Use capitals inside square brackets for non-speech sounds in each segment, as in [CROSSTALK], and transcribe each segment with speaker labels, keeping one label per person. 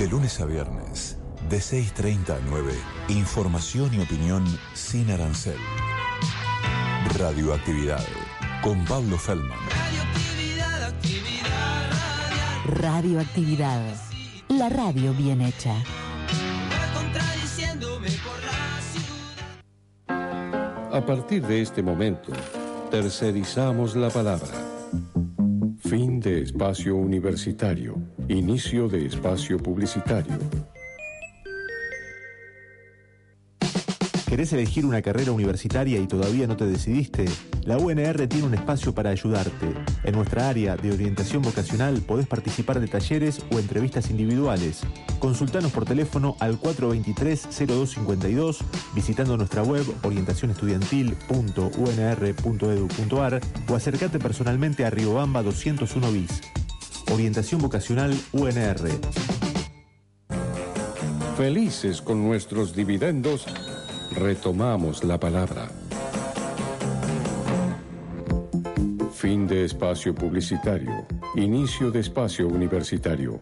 Speaker 1: De lunes a viernes, de 6.30 a 9, información y opinión sin arancel. Radioactividad, con Pablo Feldman.
Speaker 2: Radioactividad, actividad radial.
Speaker 3: Radioactividad. La radio bien hecha.
Speaker 2: Voy contradiciéndome por la ciudad.
Speaker 4: A partir de este momento, tercerizamos la palabra. Fin de espacio universitario. Inicio de espacio publicitario.
Speaker 5: ¿Querés elegir una carrera universitaria y todavía no te decidiste? La UNR tiene un espacio para ayudarte. En nuestra área de orientación vocacional podés participar de talleres o entrevistas individuales. Consultanos por teléfono al 423-0252, visitando nuestra web orientacionestudiantil.unr.edu.ar o acercate personalmente a Riobamba 201 bis. Orientación vocacional UNR.
Speaker 4: Felices con nuestros dividendos, retomamos la palabra. Fin de espacio publicitario. Inicio de espacio universitario.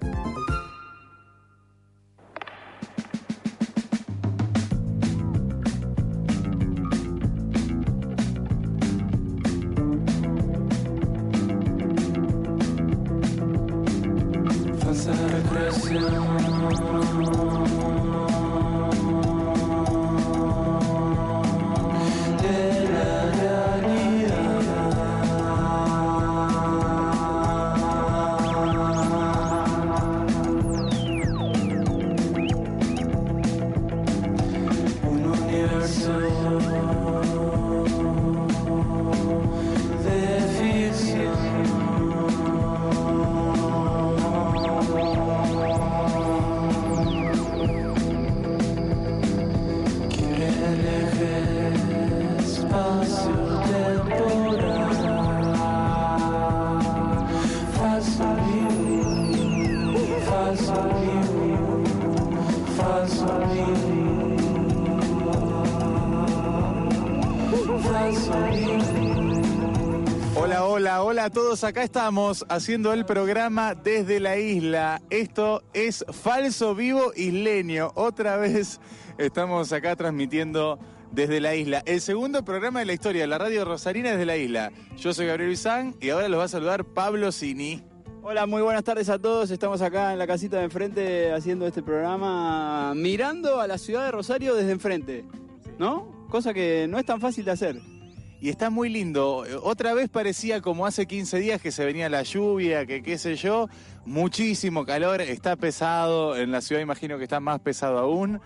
Speaker 6: Acá estamos haciendo el programa desde la isla. Esto es Falso Vivo Isleño. Otra vez estamos acá transmitiendo desde la isla. El segundo programa de la historia de la radio rosarina desde la isla. Yo soy Gabriel Bizán y ahora los va a saludar Pablo Cini.
Speaker 7: Hola, muy buenas tardes a todos. Estamos acá en la casita de enfrente haciendo este programa mirando a la ciudad de Rosario desde enfrente, ¿no? Cosa que no es tan fácil de hacer.
Speaker 6: Y está muy lindo. Otra vez parecía como hace 15 días que se venía la lluvia, que qué sé yo. Muchísimo calor, está pesado. En la ciudad imagino que está más pesado aún.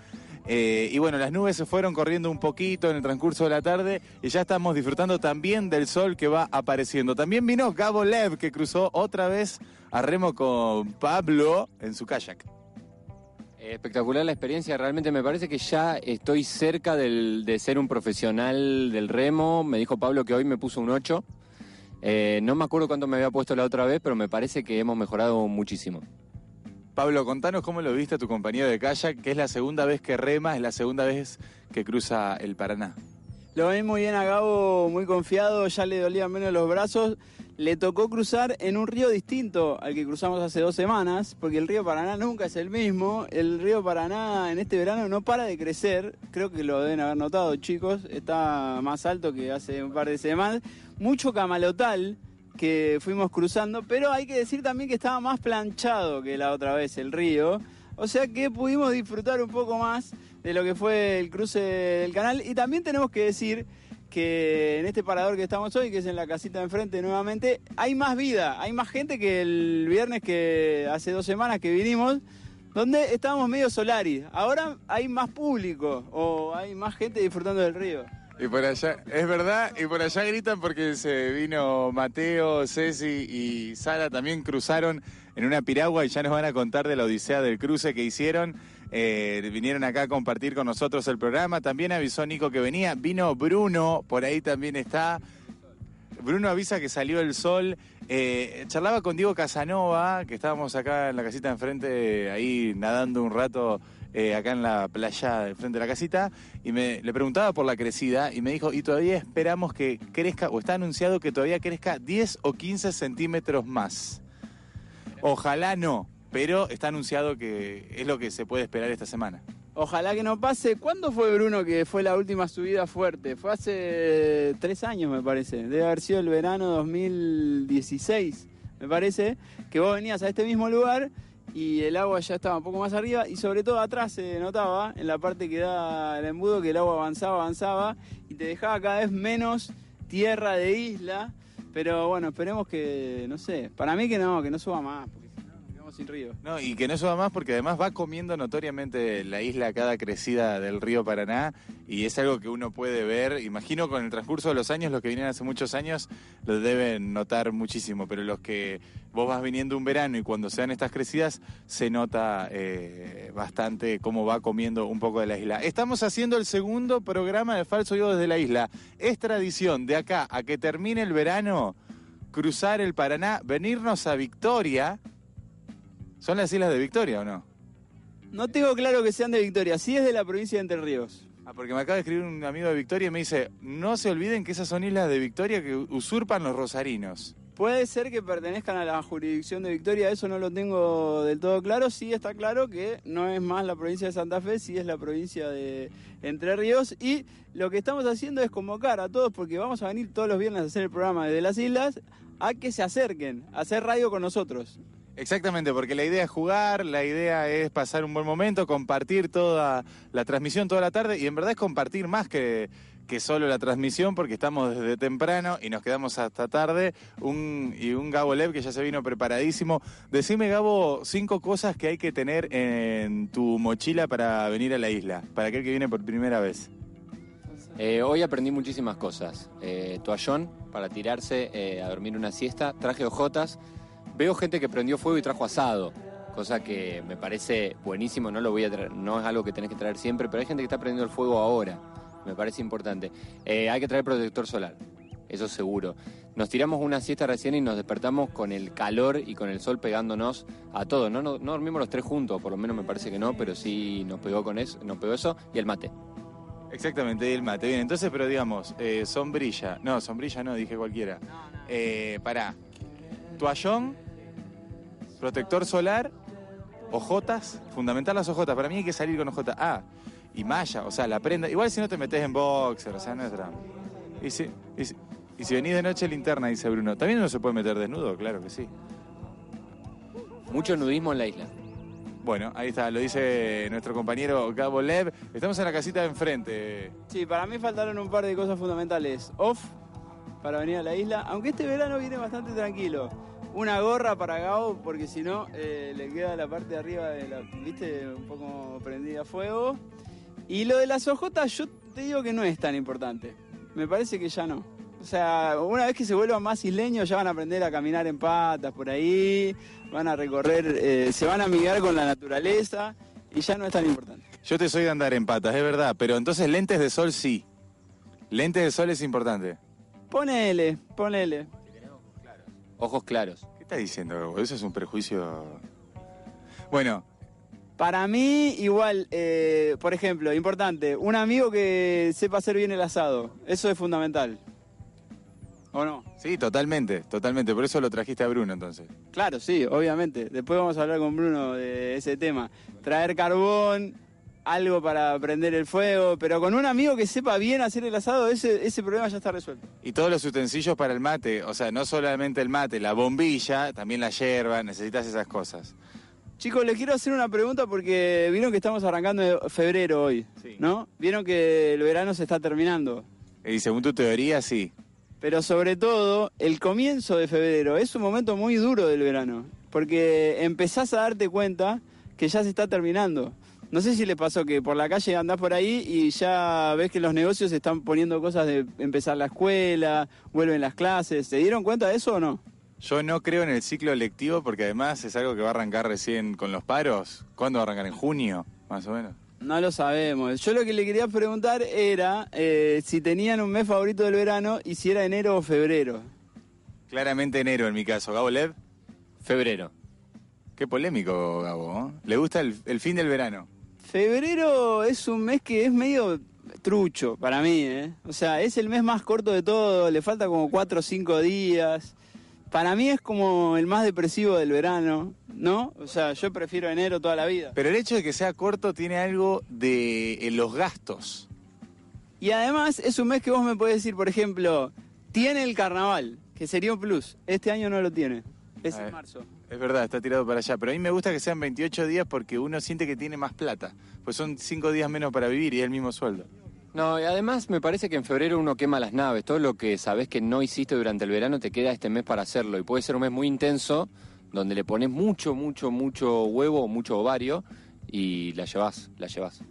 Speaker 6: Eh, y bueno, las nubes se fueron corriendo un poquito en el transcurso de la tarde y ya estamos disfrutando también del sol que va apareciendo. También vino Gabo Lev, que cruzó otra vez a remo con Pablo en su kayak.
Speaker 8: Espectacular la experiencia, realmente me parece que ya estoy cerca de ser un profesional del remo. Me dijo Pablo que hoy me puso un 8. Eh, no me acuerdo cuánto me había puesto la otra vez, pero me parece que hemos mejorado muchísimo.
Speaker 6: Pablo, contanos cómo lo viste a tu compañero de kayak, que es la segunda vez que rema, es la segunda vez que cruza el Paraná.
Speaker 7: Lo ven muy bien a Gabo, muy confiado, ya le dolían menos los brazos. Le tocó cruzar en un río distinto al que cruzamos hace dos semanas, porque el río Paraná nunca es el mismo. El río Paraná en este verano no para de crecer, creo que lo deben haber notado chicos, está más alto que hace un par de semanas. Mucho camalotal que fuimos cruzando, pero hay que decir también que estaba más planchado que la otra vez el río. O sea que pudimos disfrutar un poco más de lo que fue el cruce del canal. Y también tenemos que decir que en este parador que estamos hoy, que es en la casita de enfrente nuevamente, hay más vida, hay más gente que el viernes que hace dos semanas que vinimos, donde estábamos medio solari. Ahora hay más público o hay más gente disfrutando del río.
Speaker 6: Y por allá, es verdad, y por allá gritan porque se vino Mateo, Ceci y Sara también cruzaron en una piragua y ya nos van a contar de la odisea del cruce que hicieron. Eh, vinieron acá a compartir con nosotros el programa. También avisó Nico que venía. Vino Bruno, por ahí también está. Bruno avisa que salió el sol. Eh, charlaba con Diego Casanova, que estábamos acá en la casita enfrente, ahí nadando un rato eh, acá en la playa de frente de la casita, y me, le preguntaba por la crecida, y me dijo, y todavía esperamos que crezca, o está anunciado que todavía crezca 10 o 15 centímetros más. Ojalá no, pero está anunciado que es lo que se puede esperar esta semana.
Speaker 7: Ojalá que no pase. ¿Cuándo fue Bruno que fue la última subida fuerte? Fue hace tres años, me parece. Debe haber sido el verano 2016, me parece, que vos venías a este mismo lugar y el agua ya estaba un poco más arriba y sobre todo atrás se notaba, en la parte que da el embudo, que el agua avanzaba, avanzaba y te dejaba cada vez menos tierra de isla. Pero bueno, esperemos que, no sé, para mí que no, que no suba más, sin río.
Speaker 6: No, y que no suba más porque además va comiendo notoriamente la isla cada crecida del río Paraná y es algo que uno puede ver. Imagino con el transcurso de los años, los que vienen hace muchos años lo deben notar muchísimo, pero los que vos vas viniendo un verano y cuando se dan estas crecidas se nota eh, bastante cómo va comiendo un poco de la isla. Estamos haciendo el segundo programa de Falso Yo desde la isla. Es tradición de acá a que termine el verano cruzar el Paraná, venirnos a Victoria. ¿Son las islas de Victoria o no?
Speaker 7: No tengo claro que sean de Victoria, sí es de la provincia de Entre Ríos.
Speaker 6: Ah, porque me acaba de escribir un amigo de Victoria y me dice, no se olviden que esas son islas de Victoria que usurpan los rosarinos.
Speaker 7: Puede ser que pertenezcan a la jurisdicción de Victoria, eso no lo tengo del todo claro. Sí está claro que no es más la provincia de Santa Fe, sí es la provincia de Entre Ríos. Y lo que estamos haciendo es convocar a todos, porque vamos a venir todos los viernes a hacer el programa desde las islas, a que se acerquen, a hacer radio con nosotros.
Speaker 6: Exactamente, porque la idea es jugar, la idea es pasar un buen momento, compartir toda la transmisión toda la tarde y en verdad es compartir más que, que solo la transmisión porque estamos desde temprano y nos quedamos hasta tarde. Un, y un Gabo Lev que ya se vino preparadísimo. Decime, Gabo, cinco cosas que hay que tener en tu mochila para venir a la isla, para aquel que viene por primera vez.
Speaker 8: Eh, hoy aprendí muchísimas cosas. Eh, toallón para tirarse eh, a dormir una siesta, traje hojotas. Veo gente que prendió fuego y trajo asado, cosa que me parece buenísimo. No lo voy a traer, no es algo que tenés que traer siempre, pero hay gente que está prendiendo el fuego ahora. Me parece importante. Eh, hay que traer protector solar, eso seguro. Nos tiramos una siesta recién y nos despertamos con el calor y con el sol pegándonos a todos. No, no, no dormimos los tres juntos, por lo menos me parece que no, pero sí nos pegó con eso, nos pegó eso y el mate.
Speaker 6: Exactamente, y el mate. Bien, entonces, pero digamos, eh, sombrilla. No, sombrilla no, dije cualquiera. Eh, pará. Toallón, protector solar, ojotas. Fundamental las ojotas. Para mí hay que salir con ojotas. Ah, y malla, o sea, la prenda. Igual si no te metes en boxer, o sea, no es drama. Y si, y si, y si venís de noche linterna, dice Bruno. También uno se puede meter desnudo, claro que sí.
Speaker 8: Mucho nudismo en la isla.
Speaker 6: Bueno, ahí está, lo dice nuestro compañero Gabo Lev. Estamos en la casita de enfrente.
Speaker 7: Sí, para mí faltaron un par de cosas fundamentales. Off para venir a la isla, aunque este verano viene bastante tranquilo. Una gorra para Gabo, porque si no eh, le queda la parte de arriba de la, viste, un poco prendida a fuego. Y lo de las ojotas, yo te digo que no es tan importante. Me parece que ya no. O sea, una vez que se vuelvan más isleños, ya van a aprender a caminar en patas por ahí, van a recorrer, eh, se van a amigar con la naturaleza y ya no es tan importante.
Speaker 6: Yo te soy de andar en patas, es verdad, pero entonces lentes de sol sí. Lentes de sol es importante.
Speaker 7: Ponele, ponele.
Speaker 8: Ojos claros.
Speaker 6: ¿Qué estás diciendo, Gabo? Eso es un prejuicio. Bueno,
Speaker 7: Para mí, igual, eh, por ejemplo, importante, un amigo que sepa hacer bien el asado, eso es fundamental. ¿O no?
Speaker 6: sí, totalmente, totalmente. Por eso lo trajiste a Bruno entonces.
Speaker 7: Claro, sí, obviamente. Después vamos a hablar con Bruno de ese tema. Traer carbón, algo para prender el fuego, pero con un amigo que sepa bien hacer el asado, ese, ese problema ya está resuelto.
Speaker 6: Y todos los utensilios para el mate, o sea, no solamente el mate, la bombilla, también la yerba, necesitas esas cosas.
Speaker 7: Chicos, les quiero hacer una pregunta porque vieron que estamos arrancando de febrero hoy,
Speaker 6: Sí.
Speaker 7: ¿no? Vieron que el verano se está terminando.
Speaker 6: Y según tu teoría, sí.
Speaker 7: Pero sobre todo, el comienzo de febrero es un momento muy duro del verano, porque empezás a darte cuenta que ya se está terminando. No sé si les pasó que por la calle andás por ahí y ya ves que los negocios están poniendo cosas de empezar la escuela, vuelven las clases. ¿Se dieron cuenta de eso o no?
Speaker 6: Yo no creo en el ciclo lectivo porque además es algo que va a arrancar recién con los paros. ¿Cuándo va a arrancar? ¿En junio? Más o menos.
Speaker 7: No lo sabemos. Yo lo que le quería preguntar era eh, si tenían un mes favorito del verano y si era enero o febrero.
Speaker 6: Claramente enero en mi caso. ¿Gabo Lev?
Speaker 8: Febrero.
Speaker 6: Qué polémico, Gabo. ¿eh? Le gusta el, el fin del verano.
Speaker 7: Febrero es un mes que es medio trucho para mí, ¿eh? O sea, es el mes más corto de todo, le falta como cuatro o cinco días. para mí es como el más depresivo del verano, ¿no? O sea, yo prefiero enero toda la vida.
Speaker 6: Pero el hecho de que sea corto tiene algo de eh, los gastos.
Speaker 7: Y además es un mes que vos me podés decir, por ejemplo, tiene el carnaval, que sería un plus. Este año no lo tiene. Es en marzo.
Speaker 6: Es verdad, está tirado para allá. Pero a mí me gusta que sean 28 días porque uno siente que tiene más plata. Pues son 5 días menos para vivir y es el mismo sueldo.
Speaker 8: No, y además me parece que en febrero uno quema las naves. Todo lo que sabés que no hiciste durante el verano te queda este mes para hacerlo. Y puede ser un mes muy intenso, donde le pones mucho, mucho, mucho huevo, mucho ovario, y la llevas, la llevas.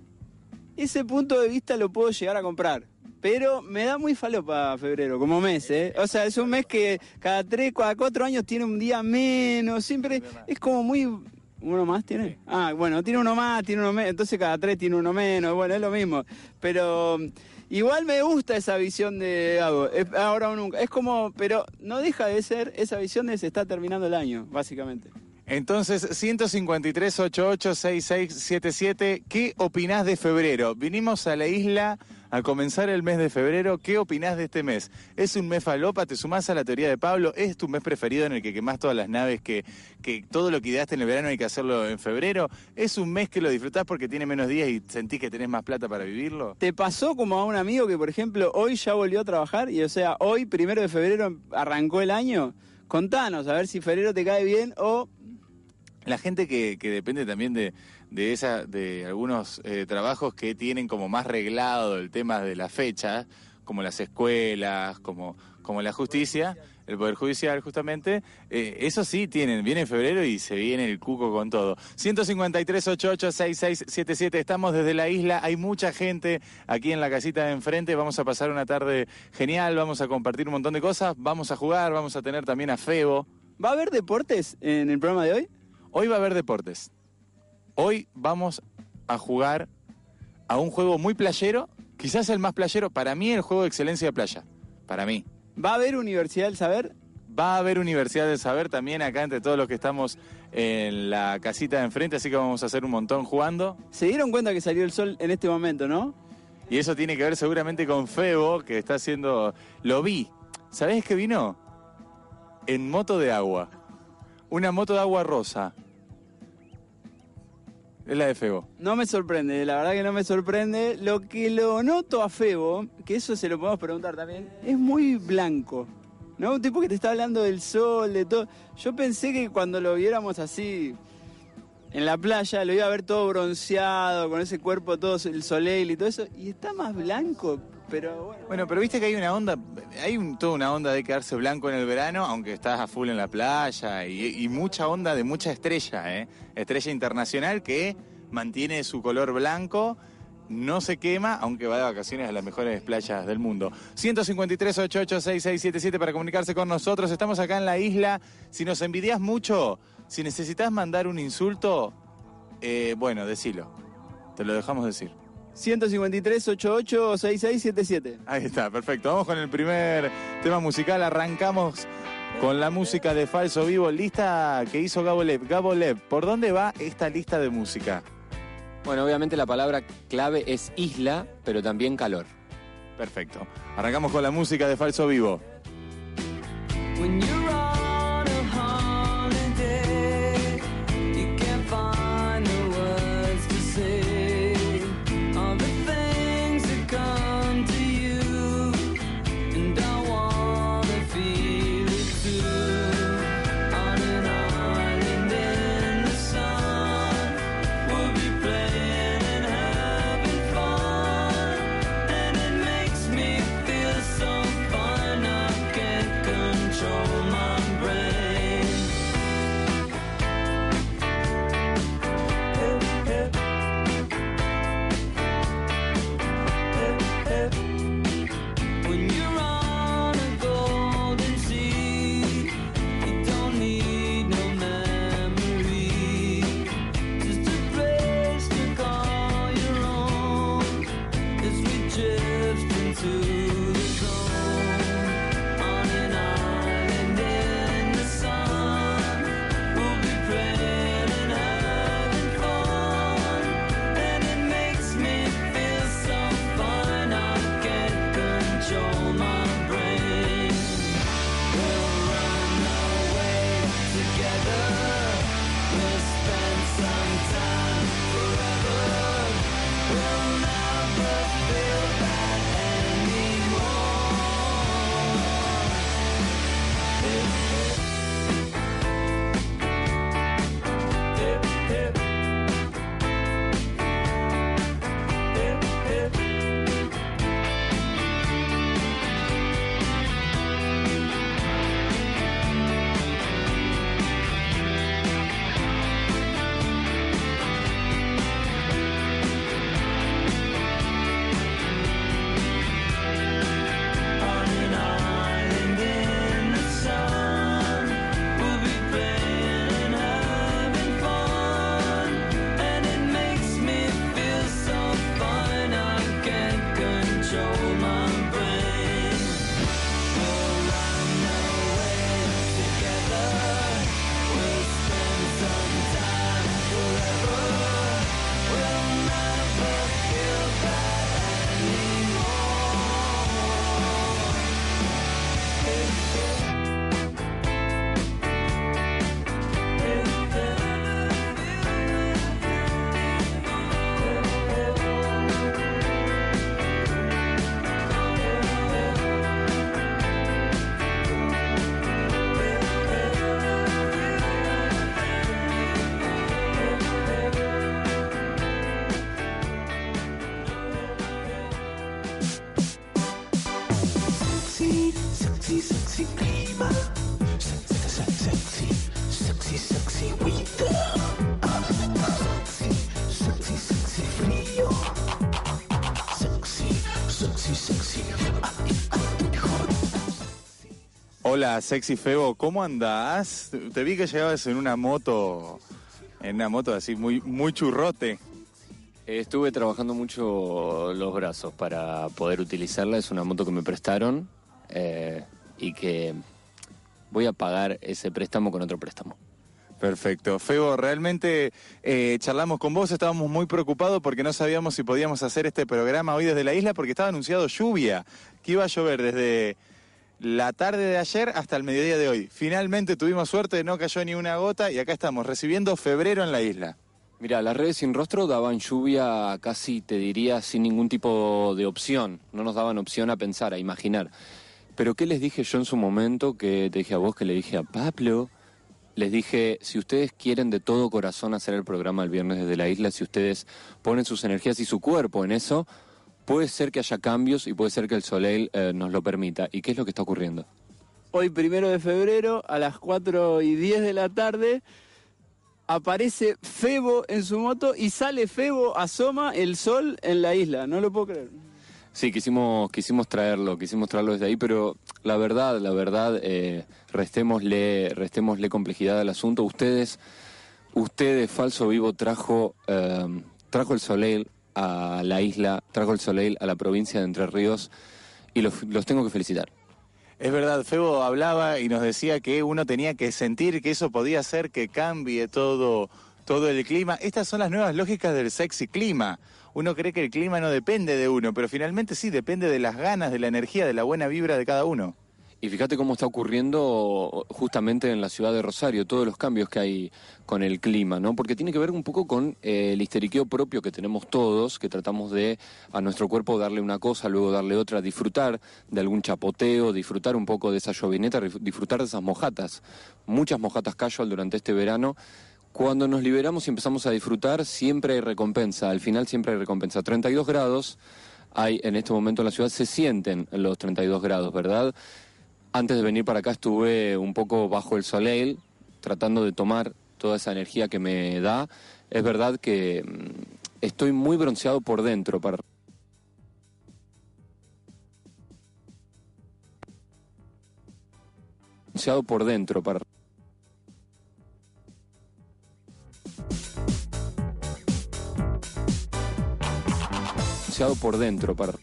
Speaker 7: Ese punto de vista lo puedo llegar a comprar. Pero me da muy falopa febrero, como mes, ¿eh? O sea, es un mes que cada tres, cada cuatro años tiene un día menos, siempre es como muy... ¿Uno más tiene? Ah, bueno, tiene uno más, tiene uno menos, entonces cada tres tiene uno menos, bueno, es lo mismo. Pero igual me gusta esa visión de Gabo, es ahora o nunca. Es como, pero no deja de ser esa visión de se está terminando el año, básicamente.
Speaker 6: Entonces, 153 88 6677 ¿qué opinás de febrero? Vinimos a la isla a comenzar el mes de febrero, ¿qué opinás de este mes? ¿Es un mes falopa? ¿Te sumás a la teoría de Pablo? ¿Es tu mes preferido en el que quemás todas las naves, que, que todo lo que ideaste en el verano hay que hacerlo en febrero? ¿Es un mes que lo disfrutás porque tiene menos días y sentís que tenés más plata para vivirlo?
Speaker 7: ¿Te pasó como a un amigo que, por ejemplo, hoy ya volvió a trabajar y, o sea, hoy, primero de febrero, arrancó el año? Contanos, a ver si febrero te cae bien o
Speaker 6: La gente que, depende también de, de, esa, de algunos eh, trabajos que tienen como más reglado el tema de la fecha, como las escuelas, como, como la justicia, el Poder Judicial justamente, eh, eso sí tienen, viene en febrero y se viene el cuco con todo. 153 88 6677 estamos desde la isla, hay mucha gente aquí en la casita de enfrente, vamos a pasar una tarde genial, vamos a compartir un montón de cosas, vamos a jugar, vamos a tener también a Febo.
Speaker 7: ¿Va a haber deportes en el programa de hoy?
Speaker 6: Hoy va a haber deportes. Hoy vamos a jugar a un juego muy playero, quizás el más playero, para mí el juego de excelencia de playa, para mí.
Speaker 7: ¿Va a haber Universidad del Saber?
Speaker 6: Va a haber Universidad del Saber también acá entre todos los que estamos en la casita de enfrente, así que vamos a hacer un montón jugando.
Speaker 7: Se dieron cuenta que salió el sol en este momento, ¿no?
Speaker 6: Y eso tiene que ver seguramente con Febo, que está haciendo... Lo vi. ¿Sabés qué vino? En moto de agua. Una moto de agua rosa. Es la de Febo.
Speaker 7: No me sorprende, la verdad que no me sorprende. Lo que lo noto a Febo, que eso se lo podemos preguntar también, es muy blanco. ¿No? Un tipo que te está hablando del sol, de todo. Yo pensé que cuando lo viéramos así en la playa, lo iba a ver todo bronceado, con ese cuerpo todo el soleil y todo eso. Y está más blanco, pero bueno.
Speaker 6: Pero viste que hay una onda, hay un- toda una onda de quedarse blanco en el verano, aunque estás a full en la playa, y, mucha onda de mucha estrella, ¿eh? Estrella internacional que mantiene su color blanco, no se quema, aunque va de vacaciones a las mejores playas del mundo. 153 88 6677 para comunicarse con nosotros. Estamos acá en la isla. Si nos envidias mucho, si necesitas mandar un insulto, eh, bueno, decilo. Te lo dejamos decir.
Speaker 7: 153 88 6677.
Speaker 6: Ahí está, perfecto. Vamos con el primer tema musical. Arrancamos con la música de Falso Vivo, lista que hizo Gabo Lev. Gabo Lev, ¿por dónde va esta lista de música?
Speaker 8: Bueno, obviamente la palabra clave es isla, pero también calor.
Speaker 6: Perfecto. Arrancamos con la música de Falso Vivo.
Speaker 2: When to
Speaker 6: Hola, sexy Febo, ¿cómo andás? Te vi que llegabas en una moto, en una moto así muy, muy churrote.
Speaker 8: Estuve trabajando mucho los brazos para poder utilizarla. Es una moto que me prestaron eh, y que voy a pagar ese préstamo con otro préstamo.
Speaker 6: Perfecto. Febo, realmente eh, charlamos con vos, estábamos muy preocupados porque no sabíamos si podíamos hacer este programa hoy desde la isla porque estaba anunciado lluvia, que iba a llover desde la tarde de ayer hasta el mediodía de hoy. Finalmente tuvimos suerte, no cayó ni una gota y acá estamos recibiendo febrero en la isla.
Speaker 8: Mira, las redes sin rostro daban lluvia casi, te diría, sin ningún tipo de opción. No nos daban opción a pensar, a imaginar. Pero ¿qué les dije yo en su momento? Que te dije a vos, que le dije a Pablo. Les dije, si ustedes quieren de todo corazón hacer el programa el viernes desde la isla, si ustedes ponen sus energías y su cuerpo en eso, puede ser que haya cambios y puede ser que el Soleil eh, nos lo permita. ¿Y qué es lo que está ocurriendo?
Speaker 7: Hoy, primero de febrero, a las 4 y 10 de la tarde, aparece Febo en su moto y sale Febo, asoma el sol en la isla. No lo puedo creer.
Speaker 8: Sí, quisimos, quisimos traerlo, quisimos traerlo desde ahí, pero la verdad, la verdad, eh, restémosle, restémosle complejidad al asunto. Ustedes, ustedes, Falso Vivo, trajo, eh, trajo el Soleil a la isla, trajo el Soleil a la provincia de Entre Ríos y los, los tengo que felicitar.
Speaker 6: Es verdad, Febo hablaba y nos decía que uno tenía que sentir que eso podía hacer que cambie todo, todo el clima. Estas son las nuevas lógicas del sexy clima. Uno cree que el clima no depende de uno, pero finalmente sí, depende de las ganas, de la energía, de la buena vibra de cada uno.
Speaker 8: Y fíjate cómo está ocurriendo justamente en la ciudad de Rosario, todos los cambios que hay con el clima, ¿no? Porque tiene que ver un poco con eh, el histeriqueo propio que tenemos todos, que tratamos de a nuestro cuerpo darle una cosa, luego darle otra, disfrutar de algún chapoteo, disfrutar un poco de esa llovineta, disfrutar de esas mojatas. Muchas mojatas casual durante este verano. Cuando nos liberamos y empezamos a disfrutar, siempre hay recompensa, al final siempre hay recompensa. 32 grados hay en este momento en la ciudad, se sienten los 32 grados, ¿verdad? Antes de venir para acá estuve un poco bajo el soleil, tratando de tomar toda esa energía que me da. Es verdad que mm, estoy muy bronceado por dentro. Para... Bronceado por dentro. Para... Bronceado por dentro. Para...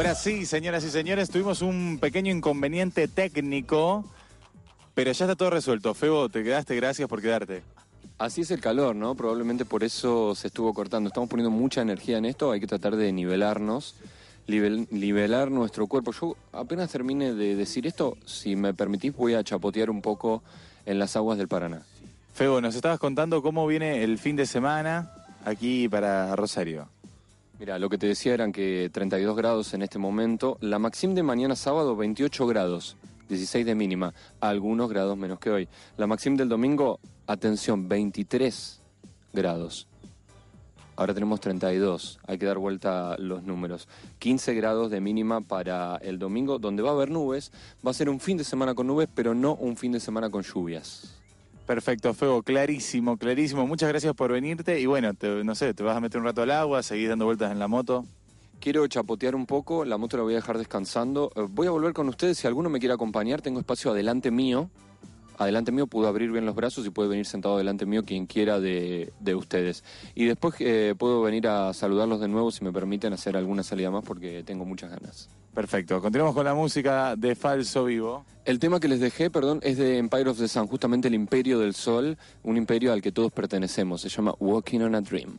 Speaker 6: Ahora sí, señoras y señores, tuvimos un pequeño inconveniente técnico, pero ya está todo resuelto. Febo, te quedaste, gracias por quedarte.
Speaker 8: Así es el calor, ¿no? Probablemente por eso se estuvo cortando. Estamos poniendo mucha energía en esto, hay que tratar de nivelarnos, nivel- nivelar nuestro cuerpo. Yo apenas termine de decir esto, si me permitís voy a chapotear un poco en las aguas del Paraná.
Speaker 6: Febo, nos estabas contando cómo viene el fin de semana aquí para Rosario.
Speaker 8: Mira, lo que te decía eran que 32 grados en este momento, la máxima de mañana sábado 28 grados, 16 de mínima, algunos grados menos que hoy. La máxima del domingo, atención, 23 grados. Ahora tenemos 32, hay que dar vuelta los números. 15 grados de mínima para el domingo, donde va a haber nubes. Va a ser un fin de semana con nubes, pero no un fin de semana con lluvias.
Speaker 6: Perfecto, Febo, clarísimo, clarísimo. Muchas gracias por venirte y bueno, te- no sé, te vas a meter un rato al agua, seguís dando vueltas en la moto.
Speaker 8: Quiero chapotear un poco, la moto la voy a dejar descansando. Eh, Voy a volver con ustedes, si alguno me quiere acompañar, tengo espacio adelante mío. Adelante mío puedo abrir bien los brazos y puede venir sentado adelante mío quien quiera de, de ustedes. Y después eh, puedo venir a saludarlos de nuevo si me permiten hacer alguna salida más porque tengo muchas ganas.
Speaker 6: Perfecto, continuamos con la música de Falso Vivo.
Speaker 8: El tema que les dejé, perdón, es de Empire of the Sun, justamente el imperio del sol, un imperio al que todos pertenecemos. Se llama Walking on a Dream.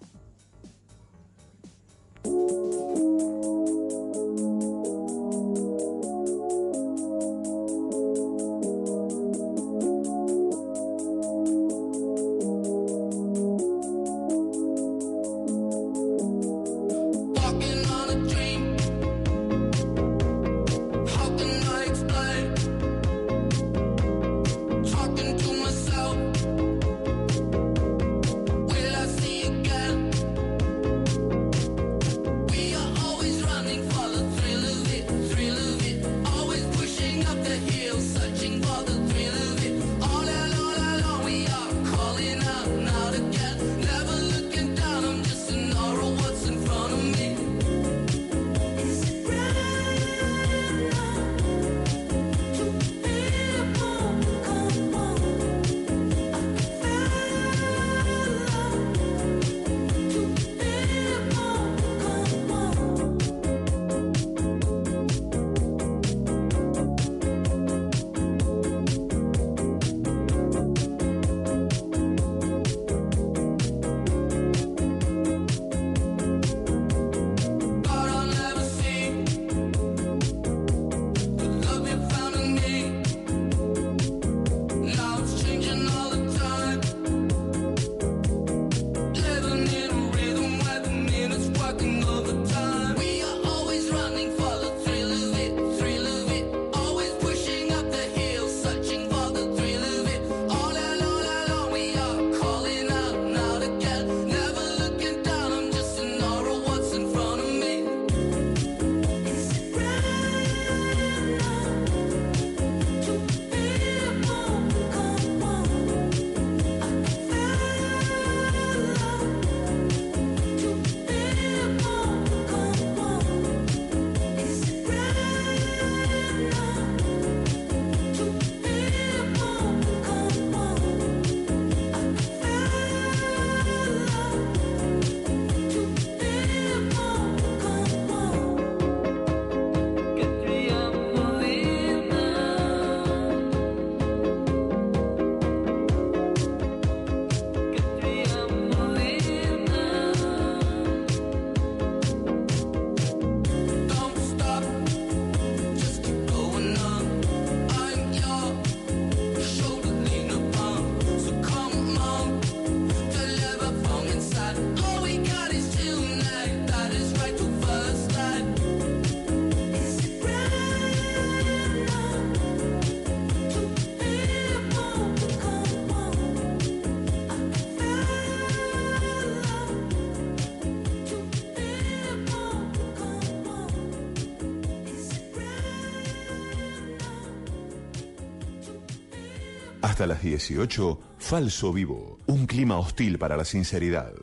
Speaker 1: Hasta las 18, Falso Vivo, un clima hostil para la sinceridad.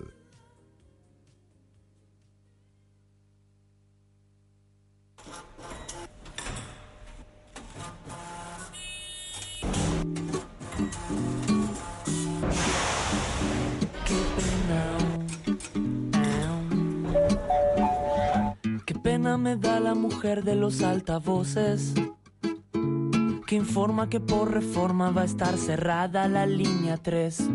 Speaker 9: Qué pena me da la mujer
Speaker 2: de los altavoces informa que por reforma va a estar cerrada la línea 3.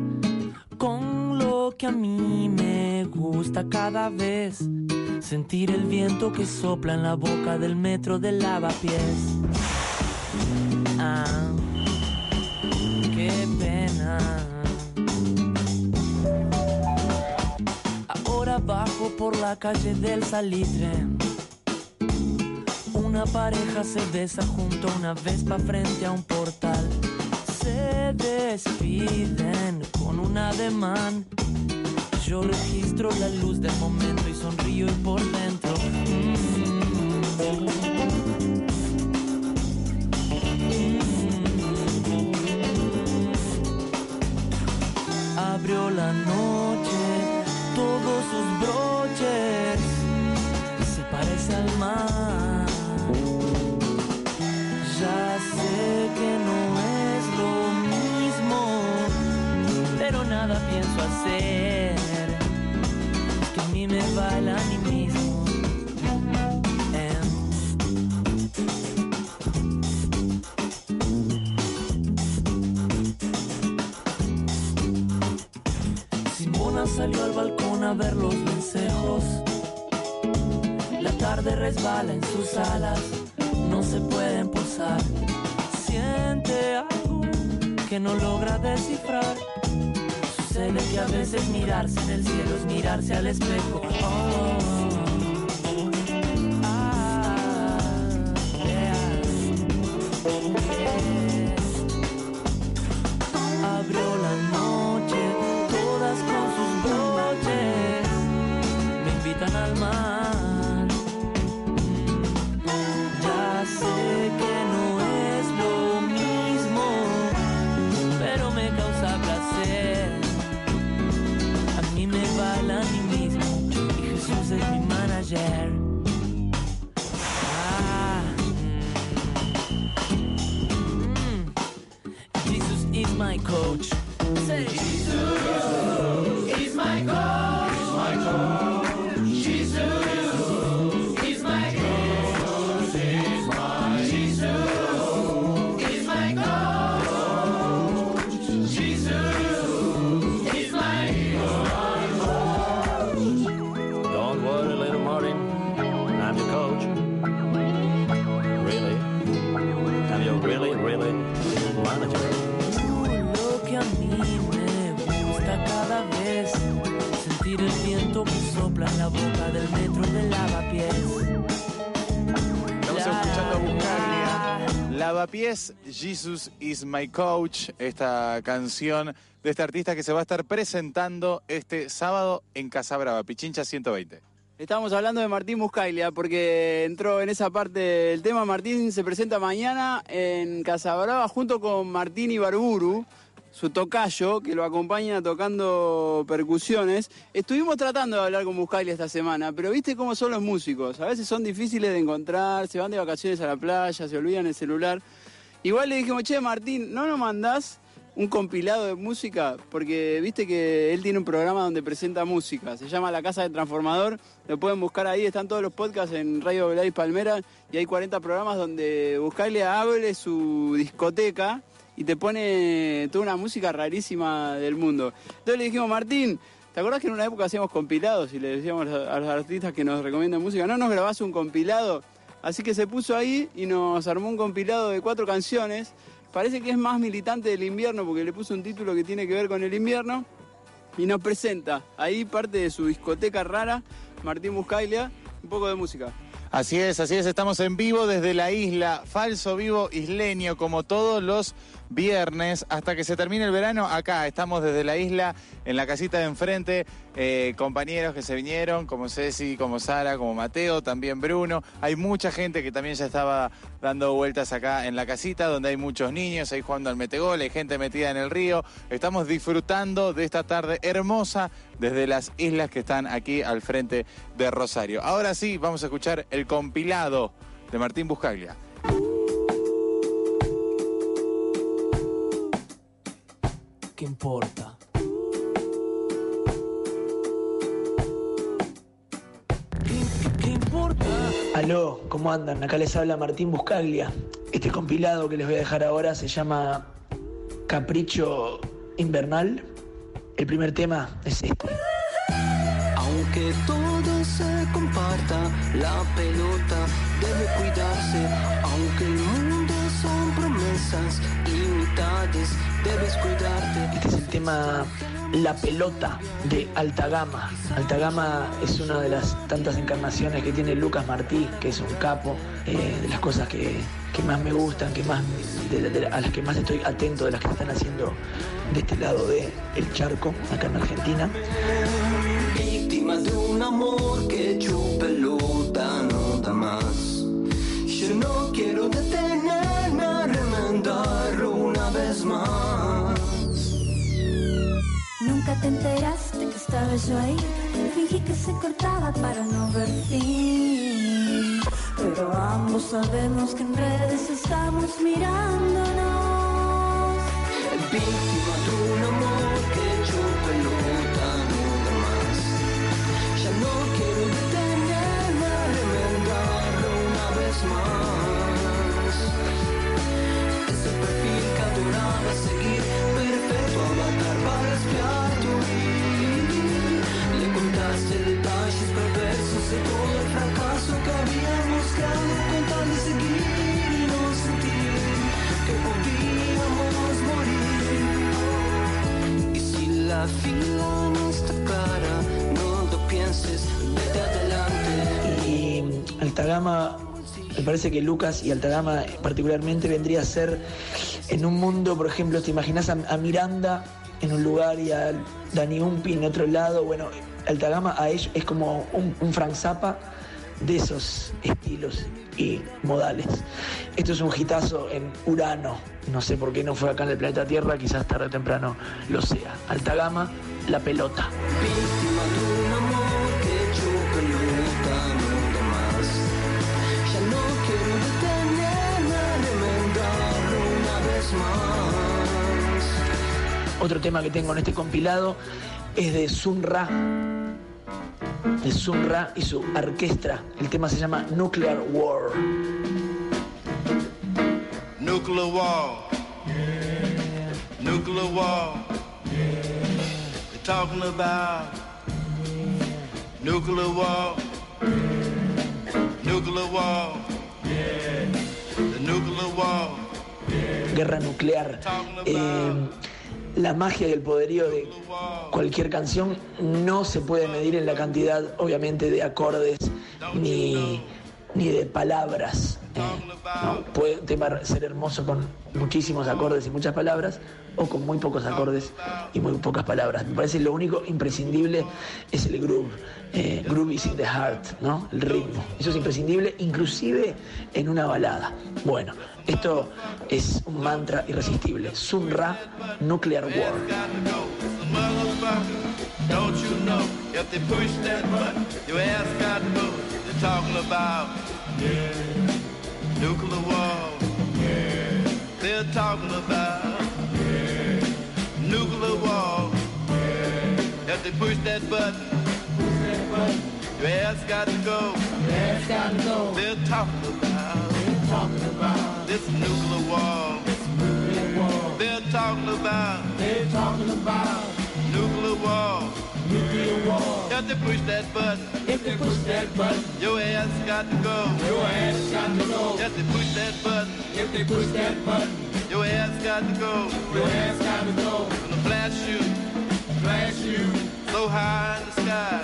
Speaker 2: Con lo que a mí me gusta cada vez, sentir el viento que sopla en la boca del metro de lavapiés. Ah, qué pena. Ahora bajo por la calle del Salitre. Una pareja se besa junto a una vespa frente a un portal. Se despiden con un ademán. Yo registro la luz del momento y sonrío y por dentro. mm. Que a mí me va el animismo. Em. Simona salió al balcón a ver los vencejos. La tarde resbala en sus alas, no se pueden posar. Siente algo que no logra descifrar. Sucede que a veces mirarse en el cielo es mirarse al espejo. Oh. Jesus is my coach,
Speaker 6: esta canción de este artista que se va a estar presentando este sábado en Casa Brava, Pichincha 120.
Speaker 7: Estábamos hablando de Martín Buscaglia porque entró en esa parte del tema. Martín se presenta mañana en Casabrava junto con Martín Ibarburu, su tocayo, que lo acompaña tocando percusiones. Estuvimos tratando de hablar con Buscaglia esta semana, pero viste cómo son los músicos. A veces son difíciles de encontrar, se van de vacaciones a la playa, se olvidan el celular. Igual le dijimos, che, Martín, ¿no nos mandás un compilado de música? Porque viste que él tiene un programa donde presenta música. Se llama La Casa del Transformador. Lo pueden buscar ahí. Están todos los podcasts en Radio Velay Palmera. Y hay 40 programas donde buscarle hable su discoteca y te pone toda una música rarísima del mundo. Entonces le dijimos, Martín, ¿te acordás que en una época hacíamos compilados y le decíamos a los artistas que nos recomiendan música? ¿No nos grabás un compilado? Así que se puso ahí y nos armó un compilado de cuatro canciones. Parece que es más militante del invierno porque le puso un título que tiene que ver con el invierno. Y nos presenta ahí parte de su discoteca rara, Martín Buscaglia, un poco de música.
Speaker 6: Así es, así es, estamos en vivo desde la isla, falso vivo isleño, como todos los viernes, hasta que se termine el verano, acá estamos desde la isla, en la casita de enfrente, eh, compañeros que se vinieron, como Ceci, como Sara, como Mateo, también Bruno, hay mucha gente que también ya estaba dando vueltas acá en la casita, donde hay muchos niños, ahí jugando al metegol, hay gente metida en el río, estamos disfrutando de esta tarde hermosa desde las islas que están aquí al frente de Rosario. Ahora sí, vamos a escuchar el compilado de Martín Buscaglia.
Speaker 2: ¿Qué importa? ¿Qué, qué importa?
Speaker 10: Aló, ¿cómo andan? Acá les habla Martín Buscaglia. Este compilado que les voy a dejar ahora se llama Capricho Invernal. El primer tema es este.
Speaker 11: Aunque todo se comparta, la pelota debe cuidarse. Aunque el mundo son promesas y mitades, debes cuidarte.
Speaker 10: Este es el tema La Pelota de Alta Gama. Alta Gama es una de las tantas encarnaciones que tiene Lucas Martí, que es un capo, eh, de las cosas que, que más me gustan, que más, a las que más estoy atento de las que están haciendo de este lado del el charco, acá en Argentina.
Speaker 11: Víctima de un amor que pelota no más. Yo no quiero
Speaker 12: te enteraste que estaba yo ahí. Fingí que se cortaba para no ver fin. Pero ambos sabemos que en redes estamos mirándonos.
Speaker 11: Víctima de un amor que hecho pelota no da más. Ya no quiero detenerme a una vez más. Es el perfil que adoraba seguir, perfecto avatar para espiar perversos de todo el fracaso que habíamos creado con tal de seguir y no sentir que podíamos morir. Y si la fila no está clara, no lo pienses, vete adelante.
Speaker 10: Y Altagama, me parece que Lucas y Altagama particularmente vendría a ser en un mundo, por ejemplo, te imaginas a, a Miranda en un lugar y a Dani Umpi en otro lado, bueno, Altagama a ellos es como un, un Zappa de esos estilos y modales. Esto es un hitazo en Urano, no sé por qué no fue acá en el planeta Tierra, quizás tarde o temprano lo sea. Altagama, la pelota.
Speaker 11: Víctima
Speaker 10: Otro tema que tengo en este compilado es de Sun Ra, de Sun Ra y su orquesta. El tema se llama Nuclear War.
Speaker 13: Nuclear war. Nuclear war. They're talking about nuclear war. Nuclear war. The nuclear war.
Speaker 10: Guerra nuclear. La magia y el poderío de cualquier canción no se puede medir en la cantidad, obviamente, de acordes ni, ni de palabras. Eh, puede un tema ser hermoso con muchísimos acordes y muchas palabras, o con muy pocos acordes y muy pocas palabras. Me parece lo único imprescindible es el groove. Eh, groove is in the heart, ¿no? El ritmo. Eso es imprescindible, inclusive en una balada. Bueno, esto es un mantra irresistible. Sun Ra, Nuclear War.
Speaker 13: They're talking about talking about nuclear war. If they push that button, your ass got to go. They're talking about this nuclear war. They're talking about nuclear war. If they push that button, if they push that button, your ass got to go. Your ass got to go. If they push that button, if they push that button, your ass got to go. Your ass got to go. Gonna blast you, you, so high in the sky,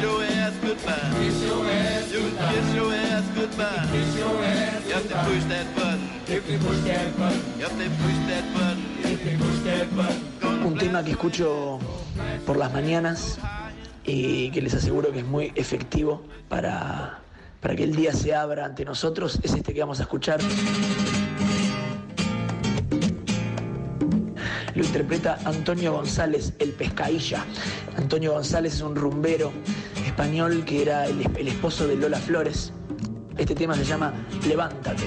Speaker 13: goodbye. Goodbye. They push that button. Push that button. Push that button.
Speaker 10: Un tema que escucho por las mañanas y que les aseguro que es muy efectivo para, para que el día se abra ante nosotros es este que vamos a escuchar. Lo interpreta Antonio González, el pescailla. Antonio González es un rumbero que era el, el esposo de Lola Flores. Este tema se llama Levántate.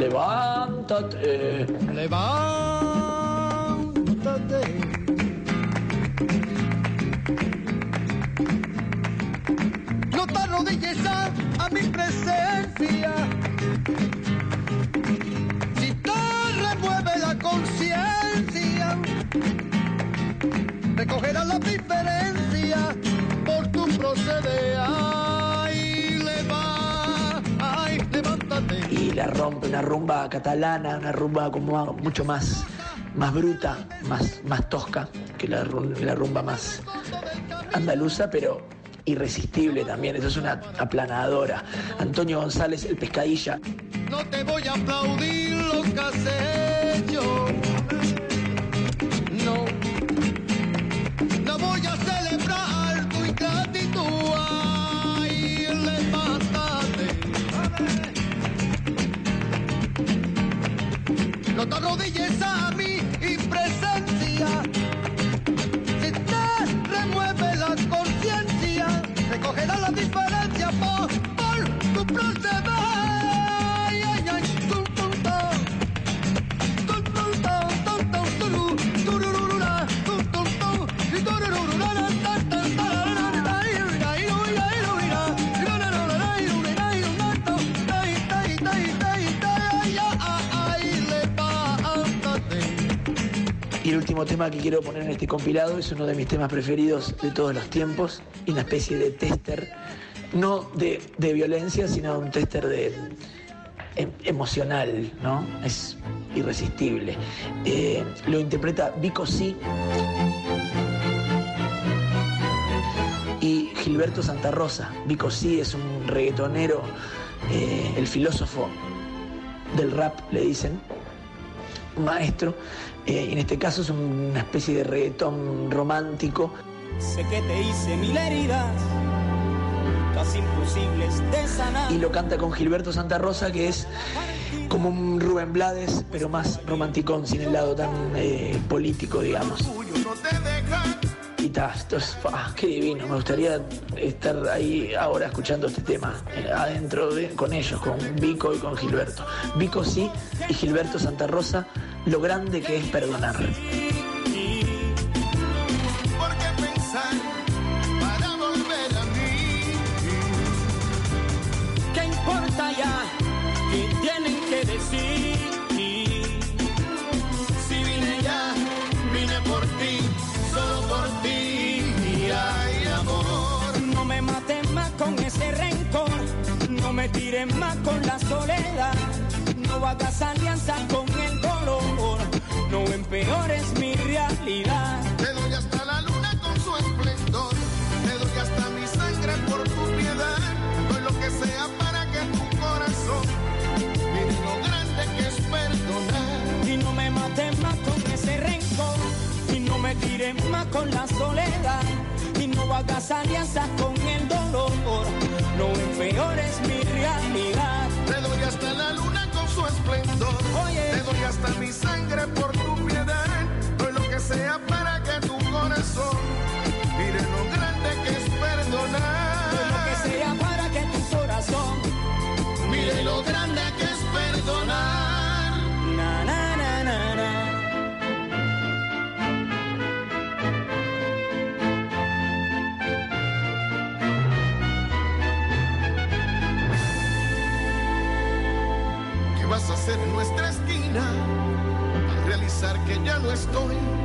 Speaker 10: Levántate.
Speaker 14: Levántate. No te arrodilles a, a mi presencia. Si te remueve la conciencia, recogerás la diferencia proceder. Ay, leva, ay, levántate.
Speaker 10: y la rompe una rumba catalana, una rumba como mucho más, más bruta, más, más tosca que la, rum- la rumba más andaluza, pero irresistible también. Eso es una aplanadora. Antonio González, el pescadilla.
Speaker 14: No te voy a aplaudir lo que has hecho. No te arrodilles
Speaker 10: último tema que quiero poner en este compilado es uno de mis temas preferidos de todos los tiempos, y una especie de tester, no de, de violencia, sino un tester de em- emocional, ¿no? Es irresistible. Eh, lo interpreta Vico Sí y Gilberto Santa Rosa. Vico Sí es un reggaetonero, eh, el filósofo del rap, le dicen, maestro, eh, en este caso es una especie de reggaetón romántico.
Speaker 14: Sé que te hice mil heridas, casi imposibles de sanar.
Speaker 10: Y lo canta con Gilberto Santa Rosa, que es como un Rubén Blades, pero más romanticón, sin el lado tan eh, político, digamos. Y ta, esto es, pa, qué divino, me gustaría estar ahí ahora escuchando este tema, eh, adentro de- con ellos, con Vico y con Gilberto. Vico sí, y Gilberto Santa Rosa, lo grande que es perdonar.
Speaker 14: ¿Por qué pensar para volver a mí? ¿Qué importa ya? ¿Qué tienen que decir? Si vine ya, vine por ti, solo por ti. Ay, amor. No me mates más con ese rencor, no me tires más con la soledad. No hagas alianza con no empeores mi realidad. Te doy hasta la luna con su esplendor, te doy hasta mi sangre por tu piedad. Doy lo que sea para que tu corazón mire lo grande que es perdonar. Y no me mates más con ese rencor, y no me tires más con la soledad. Y no hagas alianzas con el dolor, no empeores mi realidad. Te doy hasta la luna con su esplendor, te doy hasta mi sangre por tu sea para que tu corazón mire lo grande que es perdonar. Que sea para que tu corazón mire lo grande que es perdonar. Na, na, na, na, na. ¿Qué vas a hacer en nuestra esquina al realizar que ya no estoy?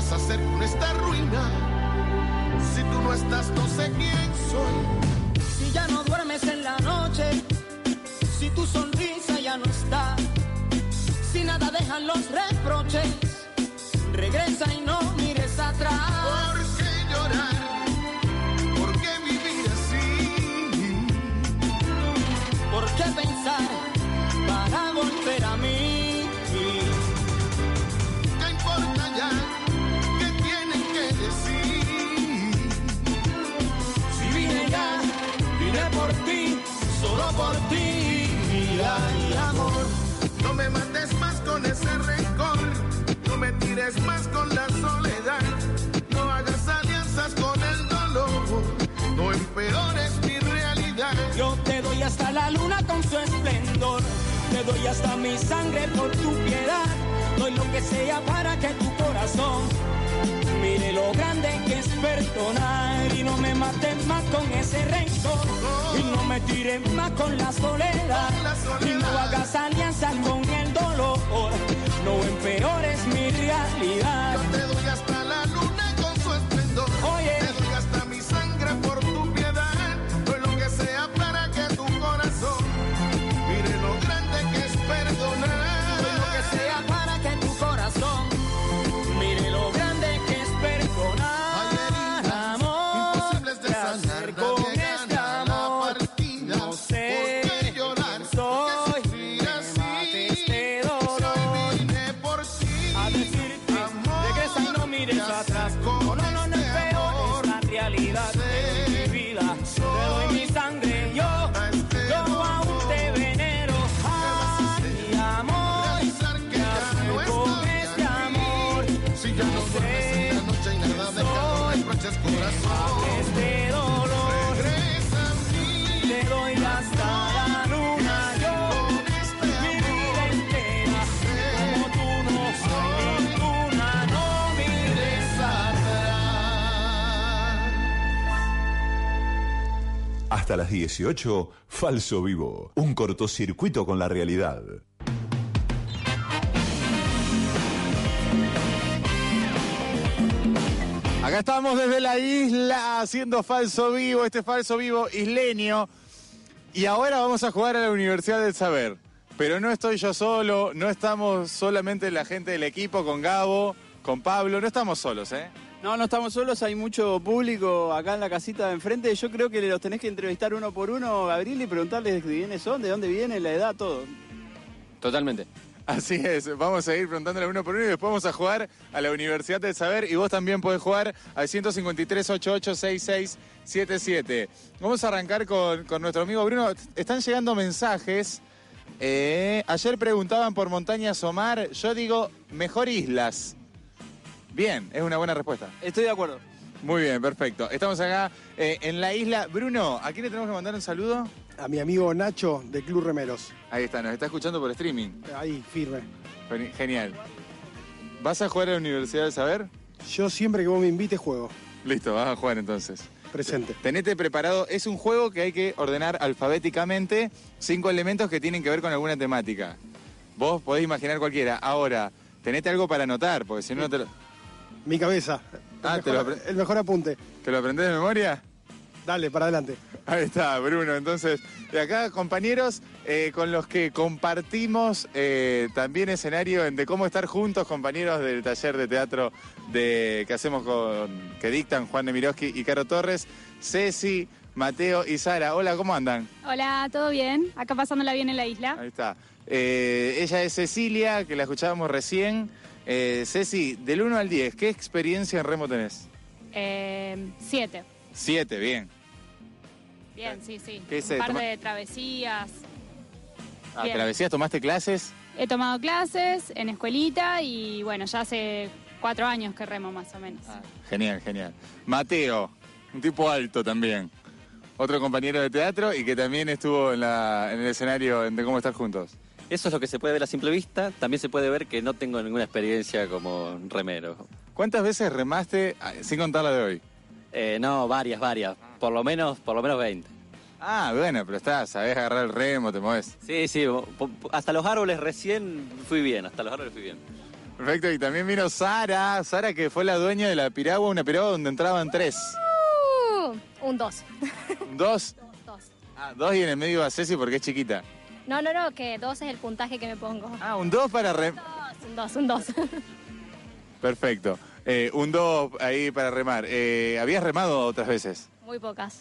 Speaker 14: ¿Qué vas a hacer con esta ruina? Si tú no estás, no sé quién soy. Si ya no duermes en la noche, si tu sonrisa ya no está, si nada dejan los reproches, regresa y no mires atrás. ¿Por qué llorar? ¿Por qué vivir así? ¿Por qué pensar para volver a mí? Por ti. Ay, amor, no me mates más con ese rencor, no me tires más con la soledad, no hagas alianzas con el dolor, no empeores mi realidad. Yo te doy hasta la luna con su esplendor, Te
Speaker 15: doy hasta mi sangre por tu piedad. Doy lo que sea para que tu corazón mire lo grande que es perdonar. Y no me mates más con ese rencor. Y no me tires más con la soledad. Y no hagas alianzas con el dolor. No empeores mi realidad.
Speaker 13: Hasta
Speaker 1: las 18, Falso Vivo. Un cortocircuito con la realidad.
Speaker 6: Acá estamos desde la isla haciendo falso vivo, este falso vivo isleño. Y ahora vamos a jugar a la Universidad del Saber. Pero no estoy yo solo, no estamos solamente la gente del equipo con Gabo, con Pablo, no estamos solos, ¿eh?
Speaker 7: No, no estamos solos, hay mucho público acá en la casita de enfrente. Yo creo que los tenés que entrevistar uno por uno, Gabriel, y preguntarles de quiénes son, de dónde vienen, la edad, todo.
Speaker 8: Totalmente.
Speaker 6: Así es, vamos a ir preguntándole uno por uno y después vamos a jugar a la Universidad del Saber y vos también podés jugar al 153 88 77 Vamos a arrancar con, con nuestro amigo Bruno. Están llegando mensajes. Eh, ayer preguntaban por Montañas Omar. Yo digo, mejor islas. Bien, es una buena respuesta.
Speaker 7: Estoy de acuerdo.
Speaker 6: Muy bien, perfecto. Estamos acá eh, en la isla. Bruno, ¿a quién le tenemos que mandar un saludo?
Speaker 16: A mi amigo Nacho de Club Remeros.
Speaker 6: Ahí está, nos está escuchando por streaming.
Speaker 16: Ahí, firme.
Speaker 6: Geni- Genial. ¿Vas a jugar a la Universidad del Saber?
Speaker 16: Yo siempre que vos me invites juego.
Speaker 6: Listo, vas a jugar entonces.
Speaker 16: Presente.
Speaker 6: Tenete preparado. Es un juego que hay que ordenar alfabéticamente cinco elementos que tienen que ver con alguna temática. Vos podés imaginar cualquiera. Ahora, tenete algo para anotar, porque si no, no te lo,
Speaker 16: Mi cabeza. El,
Speaker 6: Ah, te
Speaker 16: mejor,
Speaker 6: lo apre-
Speaker 16: el mejor apunte.
Speaker 6: ¿te lo aprendés de memoria.
Speaker 16: Dale, para adelante.
Speaker 6: Ahí está, Bruno. Entonces, de acá, compañeros eh, con los que compartimos eh, también escenario en de cómo estar juntos, compañeros del taller de teatro de, que hacemos con, que dictan Juan Nemiroski y Caro Torres, Ceci, Mateo y Sara. Hola, ¿cómo andan?
Speaker 17: Hola, ¿todo bien? Acá pasándola bien en la isla.
Speaker 6: Ahí está. Eh, ella es Cecilia, que la escuchábamos recién. Eh, Ceci, del 1 al 10, ¿qué experiencia en remo tenés?
Speaker 17: Eh, siete.
Speaker 6: 7, bien.
Speaker 17: Bien, sí, sí.
Speaker 6: ¿Qué eh,
Speaker 17: Un par
Speaker 6: toma-
Speaker 17: de travesías.
Speaker 6: Ah,
Speaker 17: Bien.
Speaker 6: ¿Travesías? ¿Tomaste clases?
Speaker 17: He tomado clases en escuelita y bueno, ya hace cuatro años que remo más o menos.
Speaker 6: Genial, genial. Mateo, un tipo alto también. Otro compañero de teatro y que también estuvo en, la- en el escenario en de cómo estar juntos.
Speaker 18: Eso es lo que se puede ver a simple vista. También se puede ver que no tengo ninguna experiencia como remero.
Speaker 6: ¿Cuántas veces remaste, ah, sin contar la de hoy?
Speaker 18: Eh, no, varias, varias. Por lo menos, por lo menos 20.
Speaker 6: Ah, bueno, pero estás, sabés agarrar el remo, te mueves.
Speaker 18: Sí, sí. Hasta los árboles recién fui bien. Hasta los árboles fui bien.
Speaker 6: Perfecto, y también vino Sara, Sara que fue la dueña de la piragua, una piragua donde entraban tres.
Speaker 19: Uh, un 2. [LAUGHS]
Speaker 6: ¿Dos?
Speaker 19: Dos.
Speaker 6: Ah, dos y en el medio va Ceci porque es chiquita.
Speaker 19: No, no, no, que 2 es el puntaje que me pongo.
Speaker 6: Ah, un dos para rem...
Speaker 19: Un 2, un 2. [LAUGHS]
Speaker 6: Perfecto. Eh, un dos ahí para remar. Eh, ¿Habías remado otras veces?
Speaker 19: Muy pocas.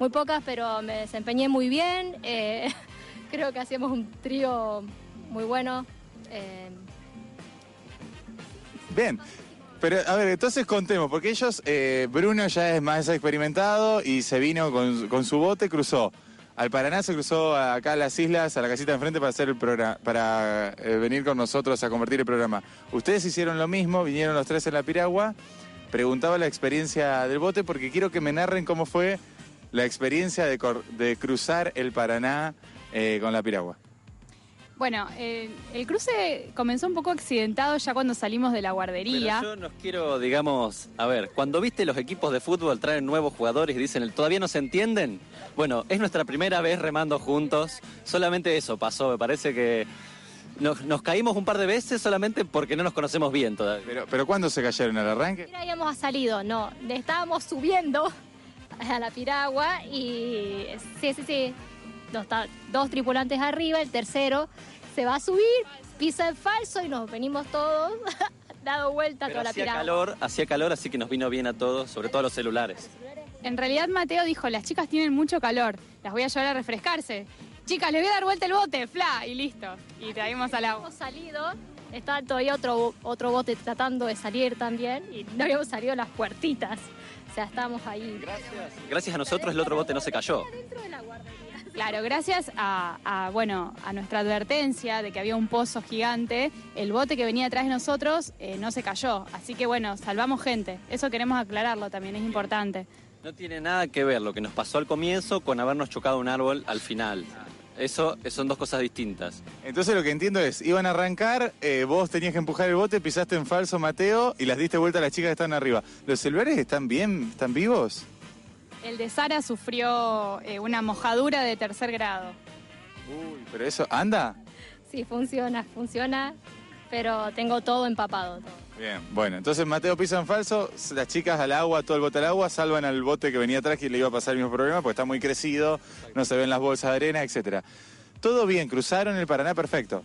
Speaker 19: Muy pocas, pero me desempeñé muy bien. eh, [LAUGHS] creo que hacíamos un trío muy bueno.
Speaker 6: Bien. Pero, a ver, entonces contemos, porque ellos, Bruno ya es más experimentado y se vino con, con su bote, cruzó al Paraná, se cruzó acá a las islas, a la casita de enfrente para hacer el programa, para eh, venir con nosotros a convertir el programa. Ustedes hicieron lo mismo, vinieron los tres en la piragua. Preguntaba la experiencia del bote porque quiero que me narren cómo fue la experiencia de, cruzar el Paraná eh, con la piragua.
Speaker 17: Bueno, eh, el cruce comenzó un poco accidentado ya cuando salimos de la guardería.
Speaker 18: Pero yo nos quiero, digamos, a ver, cuando viste los equipos de fútbol traen nuevos jugadores y dicen, ¿todavía no se entienden? Bueno, es nuestra primera vez remando juntos, solamente eso pasó, me parece que nos, nos caímos un par de veces solamente porque no nos conocemos bien todavía.
Speaker 6: Pero, pero ¿cuándo se cayeron al arranque?
Speaker 19: Mira, habíamos salido, no, estábamos subiendo a la piragua y sí, sí, sí, dos, dos tripulantes arriba, el tercero se va a subir, pisa el falso y nos venimos todos [LAUGHS] dado vuelta
Speaker 18: Pero
Speaker 19: toda la
Speaker 18: hacía
Speaker 19: piragua.
Speaker 18: calor, hacía calor, así que nos vino bien a todos, sobre todo a los celulares.
Speaker 17: En realidad Mateo dijo, las chicas tienen mucho calor, las voy a llevar a refrescarse. Chicas, les voy a dar vuelta el bote, fla, y listo. Y traímos al agua.
Speaker 19: Hemos salido, estaba todavía otro, otro bote tratando de salir también y no habíamos salido las puertitas. O sea, estábamos ahí.
Speaker 18: Gracias a nosotros el otro bote no se cayó.
Speaker 17: Claro, gracias a, a, bueno, a nuestra advertencia de que había un pozo gigante, el bote que venía atrás de nosotros eh, no se cayó. Así que bueno, salvamos gente. Eso queremos aclararlo también, es importante.
Speaker 18: No tiene nada que ver lo que nos pasó al comienzo con habernos chocado un árbol al final. Eso son dos cosas distintas.
Speaker 6: Entonces lo que entiendo es, iban a arrancar, eh, vos tenías que empujar el bote, pisaste en falso Mateo y las diste vuelta a las chicas que están arriba. ¿Los celulares están bien? ¿Están vivos?
Speaker 17: El de Sara sufrió eh, una mojadura de tercer grado.
Speaker 6: Uy, pero eso, ¿anda?
Speaker 19: Sí, funciona, funciona, pero tengo todo empapado. todo.
Speaker 6: Bien, bueno, entonces Mateo pisa en falso, las chicas al agua, todo el bote al agua, salvan al bote que venía atrás que le iba a pasar el mismo problema porque está muy crecido, no se ven las bolsas de arena, etcétera. Todo bien, cruzaron el Paraná perfecto.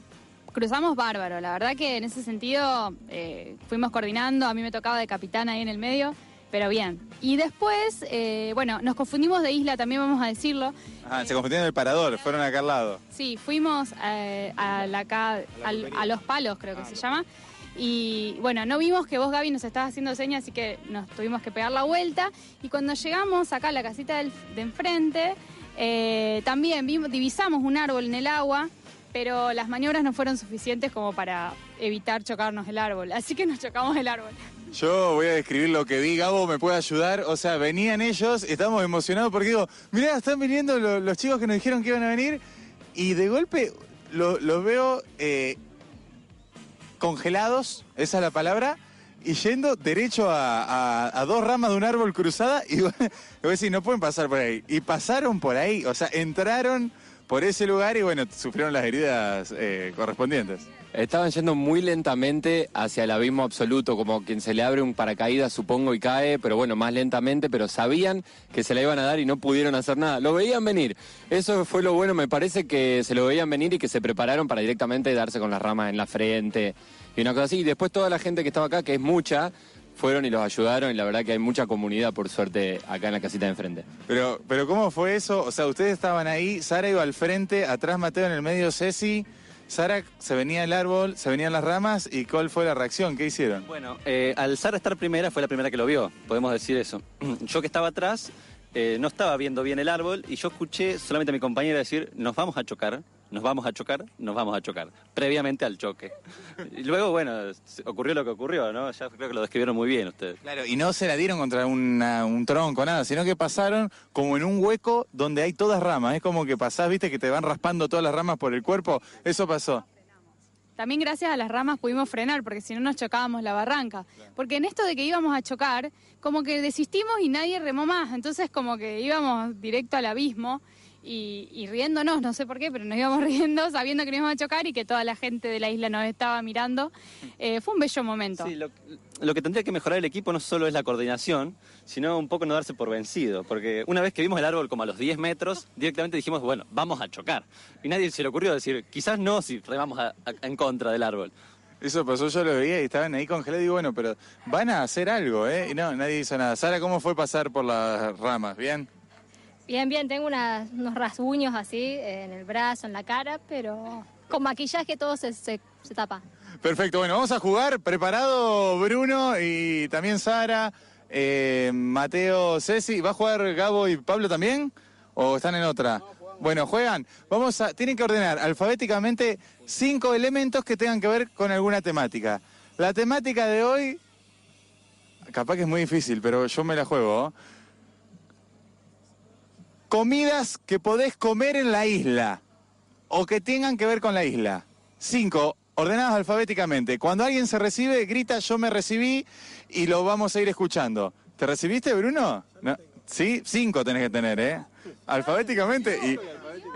Speaker 17: Cruzamos bárbaro, la verdad que en ese sentido eh, fuimos coordinando, a mí me tocaba de capitán ahí en el medio, pero bien. Y después, eh, bueno, nos confundimos de isla, también vamos a decirlo.
Speaker 6: Ah, se confundieron el parador, fueron acá al lado.
Speaker 17: Sí, fuimos eh, a, la al- a Los Palos, creo que se llama. Y bueno, no vimos que vos, Gaby, nos estabas haciendo señas, así que nos tuvimos que pegar la vuelta. Y cuando llegamos acá a la casita del- de enfrente, eh, también vimos, divisamos un árbol en el agua, pero las maniobras no fueron suficientes como para evitar chocarnos el árbol. Así que nos chocamos el árbol.
Speaker 6: Yo voy a describir lo que vi, Gabo me puede ayudar. O sea, venían ellos, estábamos emocionados porque digo, mirá, están viniendo lo- los, chicos que nos dijeron que iban a venir. Y de golpe lo- los veo eh, congelados, esa es la palabra, y yendo derecho a, a- a dos ramas de un árbol cruzada. Y [LAUGHS] voy a decir, no pueden pasar por ahí. Y pasaron por ahí, o sea, entraron por ese lugar y bueno, sufrieron las heridas eh, correspondientes.
Speaker 8: Estaban yendo muy lentamente hacia el abismo absoluto, como quien se le abre un paracaídas, supongo, y cae, pero bueno, más lentamente, pero sabían que se la iban a dar y no pudieron hacer nada. Lo veían venir. Eso fue lo bueno, me parece que se lo veían venir y que se prepararon para directamente darse con las ramas en la frente y una cosa así. Y después toda la gente que estaba acá, que es mucha, fueron y los ayudaron y la verdad que hay mucha comunidad, por suerte, acá en la casita de enfrente.
Speaker 6: Pero, pero ¿cómo fue eso? O sea, ustedes estaban ahí, Sara iba al frente, atrás Mateo en el medio Ceci, Sara se venía el árbol, se venían las ramas y ¿cuál fue la reacción? ¿Qué hicieron?
Speaker 18: Bueno, eh, al Sara estar primera fue la primera que lo vio, podemos decir eso. [CLEARS THROAT] Yo que estaba atrás eh, no estaba viendo bien el árbol y yo escuché solamente a mi compañera decir, nos vamos a chocar, nos vamos a chocar, nos vamos a chocar, previamente al choque. Y luego, bueno, ocurrió lo que ocurrió, ¿no? Ya creo que lo describieron muy bien ustedes.
Speaker 6: Claro, y no se la dieron contra una- un tronco, nada, sino que pasaron como en un hueco donde hay todas ramas. Es como que pasás, viste, que te van raspando todas las ramas por el cuerpo. Eso pasó.
Speaker 17: También gracias a las ramas pudimos frenar, porque si no nos chocábamos la barranca. Porque en esto de que íbamos a chocar, como que desistimos y nadie remó más. Entonces como que íbamos directo al abismo y, y riéndonos, no sé por qué, pero nos íbamos [LAUGHS] riendo sabiendo que nos íbamos a chocar y que toda la gente de la isla nos estaba mirando. Eh, fue un bello momento.
Speaker 18: Sí, lo, lo que tendría que mejorar el equipo no solo es la coordinación, sino un poco no darse por vencido. Porque una vez que vimos el árbol como a los 10 metros, directamente dijimos, bueno, vamos a chocar. Y nadie se le ocurrió decir, quizás no si remamos a- a- en contra del árbol.
Speaker 6: Eso pasó, yo lo veía y estaban ahí congelados y digo, bueno, pero van a hacer algo, ¿eh? Y no, nadie hizo nada. Sara, ¿cómo fue pasar por las ramas? ¿Bien?
Speaker 19: Bien, bien, tengo unos rasguños así eh, en el brazo, en la cara, pero con maquillaje todo se, se- se tapa.
Speaker 6: Perfecto, bueno, vamos a jugar. Preparado Bruno y también Sara, eh, Mateo, Ceci. ¿Va a jugar Gabo y Pablo también? ¿O están en otra? Bueno, juegan. Vamos a, tienen que ordenar alfabéticamente cinco elementos que tengan que ver con alguna temática. La temática de hoy, capaz que es muy difícil, pero yo me la juego. ¿oh? Comidas que podés comer en la isla. o que tengan que ver con la isla. Cinco, ordenadas alfabéticamente. Cuando alguien se recibe, grita yo me recibí y lo vamos a ir escuchando. ¿Te recibiste, Bruno? No. Sí, cinco tenés que tener, ¿eh? Alfabéticamente. Y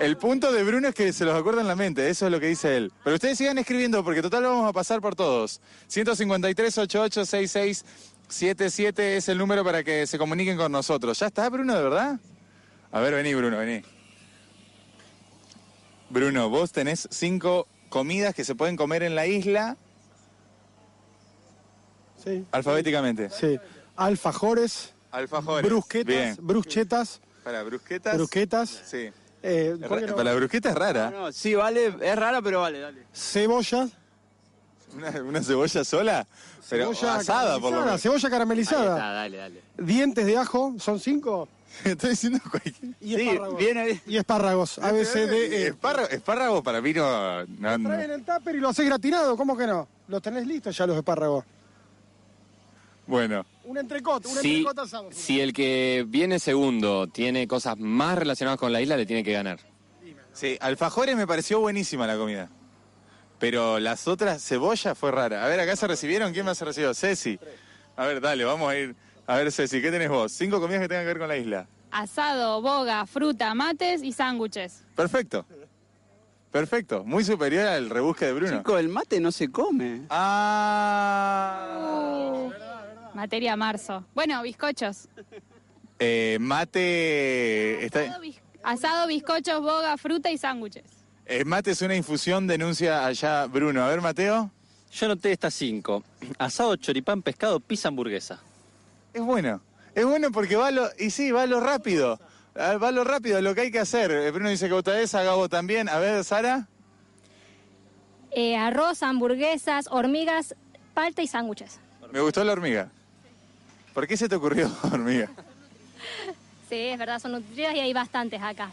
Speaker 6: el punto de Bruno es que se los acuerda en la mente, eso es lo que dice él. Pero ustedes sigan escribiendo porque total vamos a pasar por todos. 153 88 66 77 es el número para que se comuniquen con nosotros. ¿Ya está, Bruno, de verdad? A ver, vení, Bruno, vení. Bruno, vos tenés cinco comidas que se pueden comer en la isla
Speaker 16: Sí.
Speaker 6: alfabéticamente.
Speaker 16: Sí. Alfajores,
Speaker 6: Alfajores.
Speaker 16: brusquetas,
Speaker 6: Bien.
Speaker 16: brusquetas,
Speaker 6: Para brusquetas.
Speaker 16: brusquetas,
Speaker 6: Sí.
Speaker 16: eh.
Speaker 6: Para la brusqueta es rara.
Speaker 7: No, sí, vale, es rara, pero vale, dale.
Speaker 16: cebollas,
Speaker 6: ¿Una, una cebolla sola? Pero
Speaker 16: cebolla
Speaker 6: asada, por lo menos.
Speaker 16: cebolla
Speaker 8: Ahí
Speaker 16: caramelizada,
Speaker 8: está, dale, dale.
Speaker 16: dientes de ajo, son cinco, [LAUGHS]
Speaker 6: Estoy diciendo cualquier...
Speaker 16: y
Speaker 7: Sí,
Speaker 16: espárragos.
Speaker 7: viene
Speaker 16: Y espárragos, A, B, C, D, E.
Speaker 6: Espárrago, espárrago para mí no... no- no.
Speaker 16: Traen el tupper y lo haces gratinado, ¿cómo que no? Los tenés listos ya los espárragos.
Speaker 6: Bueno,
Speaker 16: Un entrecot, un
Speaker 8: Si,
Speaker 16: entrecot asado.
Speaker 8: si el que viene segundo tiene cosas más relacionadas con la isla, le tiene que ganar.
Speaker 6: sí, alfajores me pareció buenísima la comida. Pero las otras, cebolla fue rara. A ver, acá se recibieron, ¿quién más se recibió? Ceci. A ver, dale, vamos a ir. A ver, Ceci, ¿qué tenés vos? Cinco comidas que tengan que ver con la isla.
Speaker 17: Asado, boga, fruta, mates y sándwiches.
Speaker 6: Perfecto. Perfecto. Muy superior al rebusque de Bruno.
Speaker 7: Chico, el mate no se come.
Speaker 6: Ah.
Speaker 17: Materia marzo. Bueno, bizcochos.
Speaker 6: Eh, mate. Está,
Speaker 17: Asado, bizcochos, boga, fruta y sándwiches.
Speaker 6: eh, mate es una infusión, denuncia allá Bruno. A ver, Mateo.
Speaker 18: Yo anoté estas cinco. Asado, choripán, pescado, pizza, hamburguesa.
Speaker 6: Es bueno. Es bueno porque va lo. Y sí, va lo rápido. Ah, Va lo rápido, lo que hay que hacer. Eh, Bruno dice que vota esa, Gabo también. A ver, Sara.
Speaker 19: Eh, arroz, hamburguesas, hormigas, palta y sándwiches.
Speaker 6: Me gustó la hormiga. ¿Por qué se te ocurrió hormiga?
Speaker 19: Sí, es verdad, son nutridas y hay bastantes acá.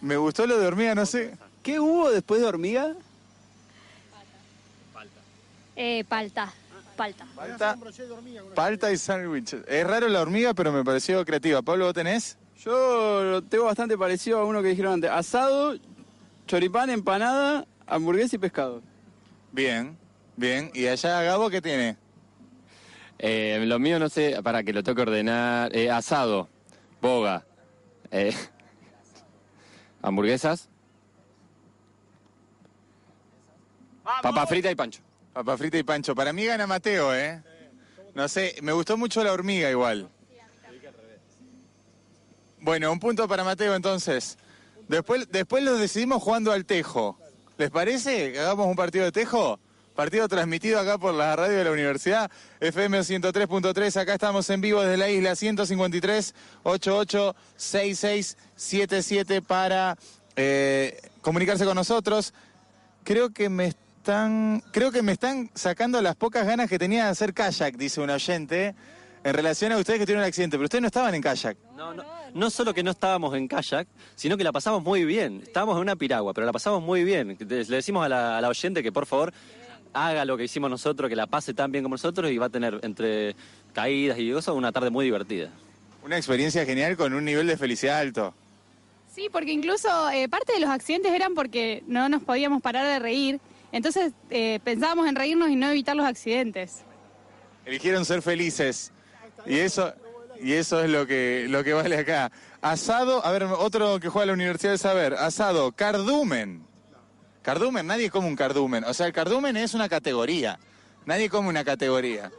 Speaker 6: Me gustó lo de hormiga, no sé.
Speaker 7: ¿Qué hubo después de hormiga?
Speaker 19: Eh, palta, palta.
Speaker 6: Palta, palta y sándwich. Es raro la hormiga, pero me pareció creativa. Pablo, ¿vos tenés?
Speaker 7: Yo lo tengo bastante parecido a uno que dijeron antes. Asado, choripán, empanada, hamburguesa y pescado.
Speaker 6: Bien, bien. ¿Y allá Gabo qué tiene?
Speaker 8: Eh, lo mío no sé, para que lo toque ordenar. eh, asado, boga, eh, [LAUGHS] hamburguesas, papa frita y pancho.
Speaker 6: Papa frita y pancho. Para mí gana Mateo, ¿eh? No sé, me gustó mucho la hormiga igual. Bueno, un punto para Mateo entonces. Después, después lo decidimos jugando al tejo. ¿Les parece que hagamos un partido de tejo? Partido transmitido acá por la radio de la universidad, FM 103.3. Acá estamos en vivo desde la isla 153 88 6677 para eh, comunicarse con nosotros. Creo que me están, creo que me están sacando las pocas ganas que tenía de hacer kayak, dice un oyente, en relación a ustedes que tuvieron un accidente, pero ustedes no estaban en kayak.
Speaker 18: No, no, no solo que no estábamos en kayak, sino que la pasamos muy bien. Estábamos en una piragua, pero la pasamos muy bien. Le decimos a la, a la oyente que por favor haga lo que hicimos nosotros, que la pase tan bien como nosotros y va a tener entre caídas y cosas una tarde muy divertida.
Speaker 6: Una experiencia genial con un nivel de felicidad alto.
Speaker 17: Sí, porque incluso eh, parte de los accidentes eran porque no nos podíamos parar de reír. Entonces eh, pensábamos en reírnos y no evitar los accidentes.
Speaker 6: Eligieron ser felices. Y eso, y eso es lo que, lo que vale acá. Asado, a ver, otro que juega a la Universidad del Saber. Asado, cardumen. Cardumen, nadie come un cardumen. O sea, el cardumen es una categoría. Nadie come una categoría.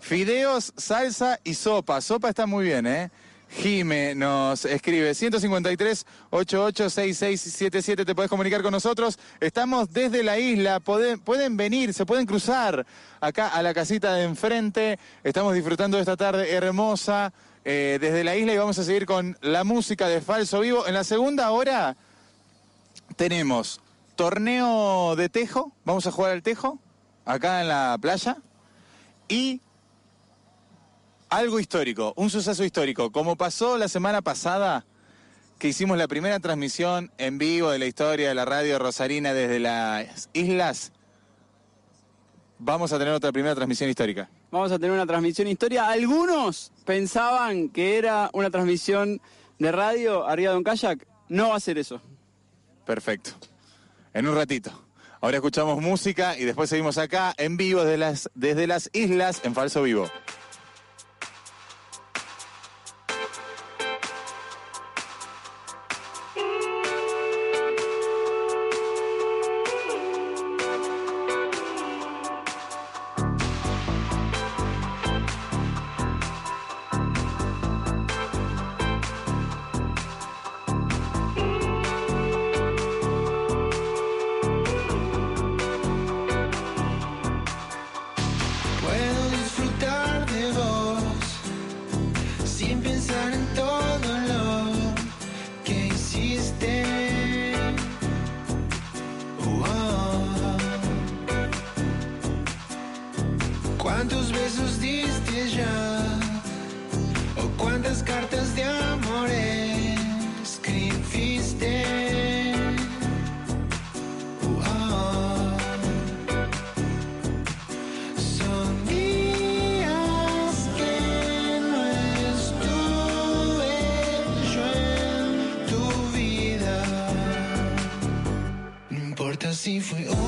Speaker 6: Fideos, salsa y sopa. Sopa está muy bien, ¿eh? Jime nos escribe 153 886677 te podés comunicar con nosotros. Estamos desde la isla, pueden, pueden venir, se pueden cruzar acá a la casita de enfrente. Estamos disfrutando de esta tarde hermosa eh, desde la isla y vamos a seguir con la música de Falso Vivo. En la segunda hora tenemos torneo de tejo, vamos a jugar al tejo acá en la playa y algo histórico, un suceso histórico, como pasó la semana pasada que hicimos la primera transmisión en vivo de la historia de la radio Rosarina desde las islas. Vamos a tener otra primera transmisión histórica.
Speaker 7: Vamos a tener una transmisión histórica. Algunos pensaban que era una transmisión de radio arriba de un kayak. No va a ser eso.
Speaker 6: Perfecto. En un ratito. Ahora escuchamos música y después seguimos acá en vivo desde las, desde las islas en falso vivo.
Speaker 1: if we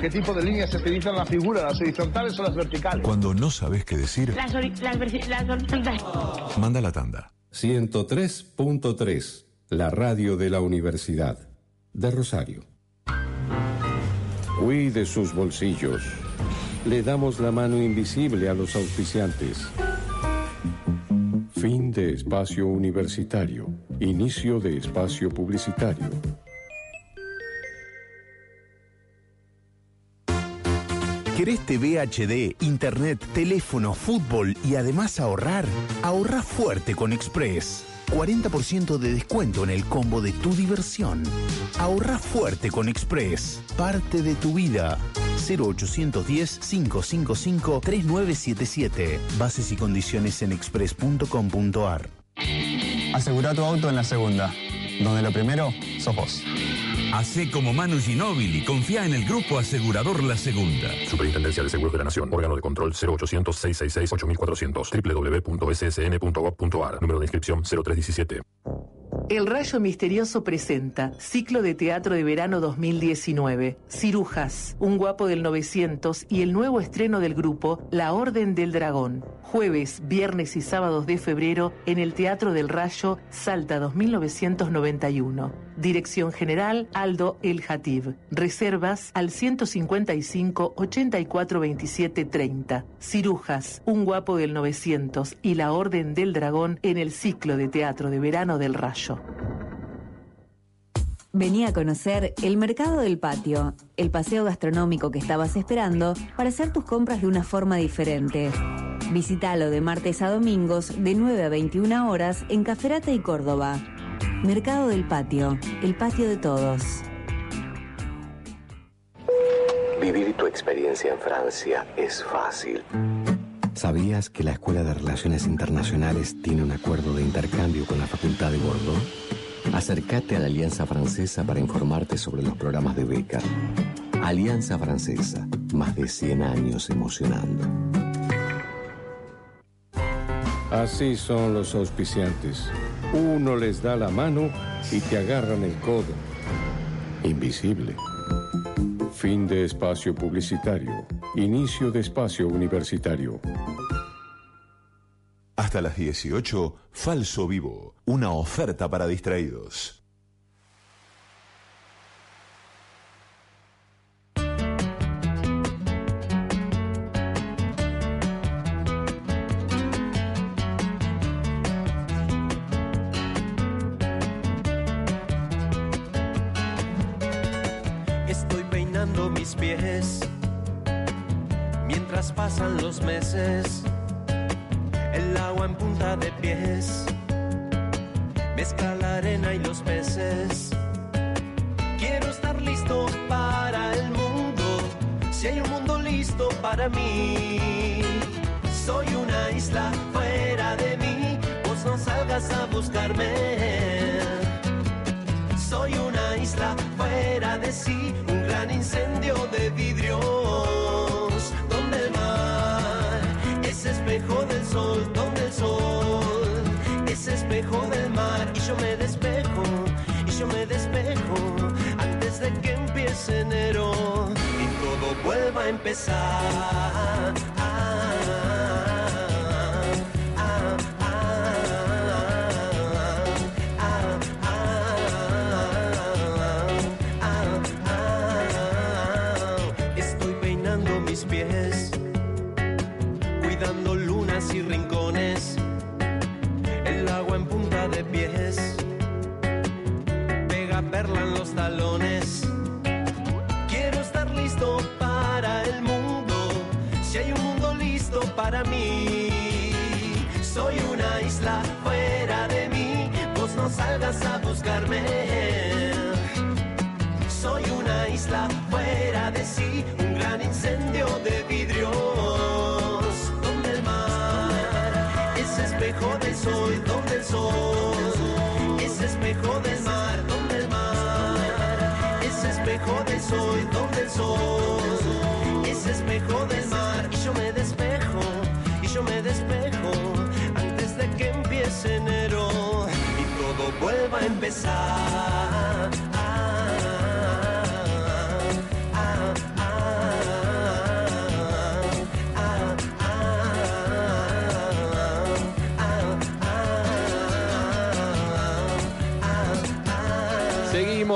Speaker 20: ¿Qué tipo de líneas se utilizan en la figura, las horizontales o las verticales?
Speaker 1: Cuando no sabes qué decir.
Speaker 21: Las, horizontales.
Speaker 1: Manda la tanda.
Speaker 4: 103.3, la radio de la Universidad de Rosario. Cuide sus bolsillos. Le damos la mano invisible a los auspiciantes. Fin de espacio universitario. Inicio de espacio publicitario.
Speaker 22: ¿Querés TVHD, internet, teléfono, fútbol y además ahorrar? Ahorra fuerte con Express. 40% de descuento en el combo de tu diversión. Ahorra fuerte con Express. Parte de tu vida. 0810-555-3977. Bases y condiciones en express.com.ar.
Speaker 23: Asegura tu auto en la segunda, donde lo primero sos vos.
Speaker 22: Hacé como Manu Ginóbili, confía en el grupo asegurador La Segunda.
Speaker 24: Superintendencia de Seguros de la Nación. Órgano de control 0800-666-8400. www.ssn.gov.ar. Número de inscripción 0317.
Speaker 25: El Rayo Misterioso presenta Ciclo de Teatro de Verano 2019. Cirujas, un guapo del 900 y el nuevo estreno del grupo La Orden del Dragón. Jueves, viernes y sábados de febrero en el Teatro del Rayo, Salta 2991. Dirección General Aldo El Hatib. Reservas al 155 84 27 30. Cirujas, un guapo del 900 y La Orden del Dragón en el ciclo de teatro de verano del Rayo.
Speaker 26: Vení a conocer el Mercado del Patio, el paseo gastronómico que estabas esperando para hacer tus compras de una forma diferente. Visítalo de martes a domingos de 9 a 21 horas en Caferata y Córdoba. Mercado del Patio, el patio de todos.
Speaker 27: Vivir tu experiencia en Francia es fácil.
Speaker 28: ¿Sabías que la Escuela de Relaciones Internacionales tiene un acuerdo de intercambio con la Facultad de Bordeaux?
Speaker 27: Acércate a la Alianza Francesa para informarte sobre los programas de beca. Alianza Francesa, más de 100 años emocionando.
Speaker 4: Así son los auspiciantes. Uno les da la mano y te agarran el codo. Invisible. Fin de espacio publicitario. Inicio de espacio universitario.
Speaker 29: Hasta las 18, Falso Vivo, una oferta para distraídos.
Speaker 30: Mis pies mientras pasan los meses. El agua en punta de pies mezcla la arena y los peces. Quiero estar listo para el mundo. Si hay un mundo listo para mí, soy una isla fuera de mí. Vos no salgas a buscarme. Soy una isla fuera de sí, gran incendio de vidrios. Donde el mar es espejo del sol, donde el sol es espejo del mar. Y yo me despejo, y yo me despejo antes de que empiece enero y todo vuelva a empezar. Para mí. Soy una isla fuera de mí, vos no salgas a buscarme. Soy una isla fuera de sí, un gran incendio de vidrios. Donde el mar es espejo del sol, donde el sol es espejo del mar, donde el mar es espejo del sol, donde el sol es espejo del mar. Yo me yo me despejo antes de que empiece enero y todo vuelva a empezar.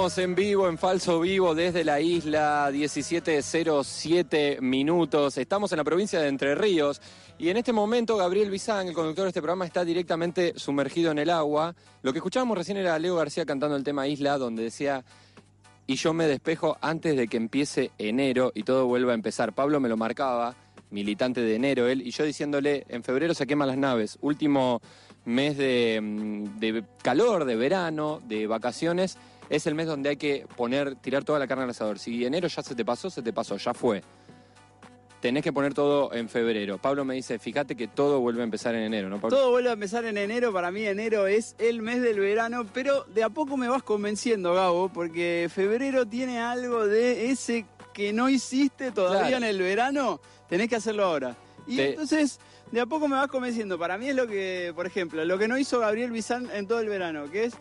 Speaker 8: Seguimos en vivo, en falso vivo, desde la isla 1707 minutos. Estamos en la provincia de Entre Ríos y en este momento Gabriel Bizán, el conductor de este programa, está directamente sumergido en el agua. Lo que escuchábamos recién era Leo García cantando el tema Isla, donde decía, y yo me despejo antes de que empiece enero y todo vuelva a empezar. Pablo me lo marcaba, militante de enero, él, y yo diciéndole, en febrero se queman las naves, último mes de, mm, de calor, de verano, de vacaciones, es el mes donde hay que poner, tirar toda la carne al asador. Si enero ya se te pasó, se te pasó, ya fue. tenés que poner todo en febrero. Pablo me dice, fíjate que todo vuelve a empezar en enero, ¿no, Pablo?
Speaker 7: Todo vuelve a empezar en enero, para mí enero es el mes del verano, pero de a poco me vas convenciendo, Gabo, porque febrero tiene algo de ese que no hiciste todavía
Speaker 8: Claro.
Speaker 7: en el verano, tenés que hacerlo ahora. Y
Speaker 8: Te-
Speaker 7: entonces, de a poco me vas convenciendo. Para mí es lo que, por ejemplo, lo que no hizo Gabriel Bizán en todo el verano, que es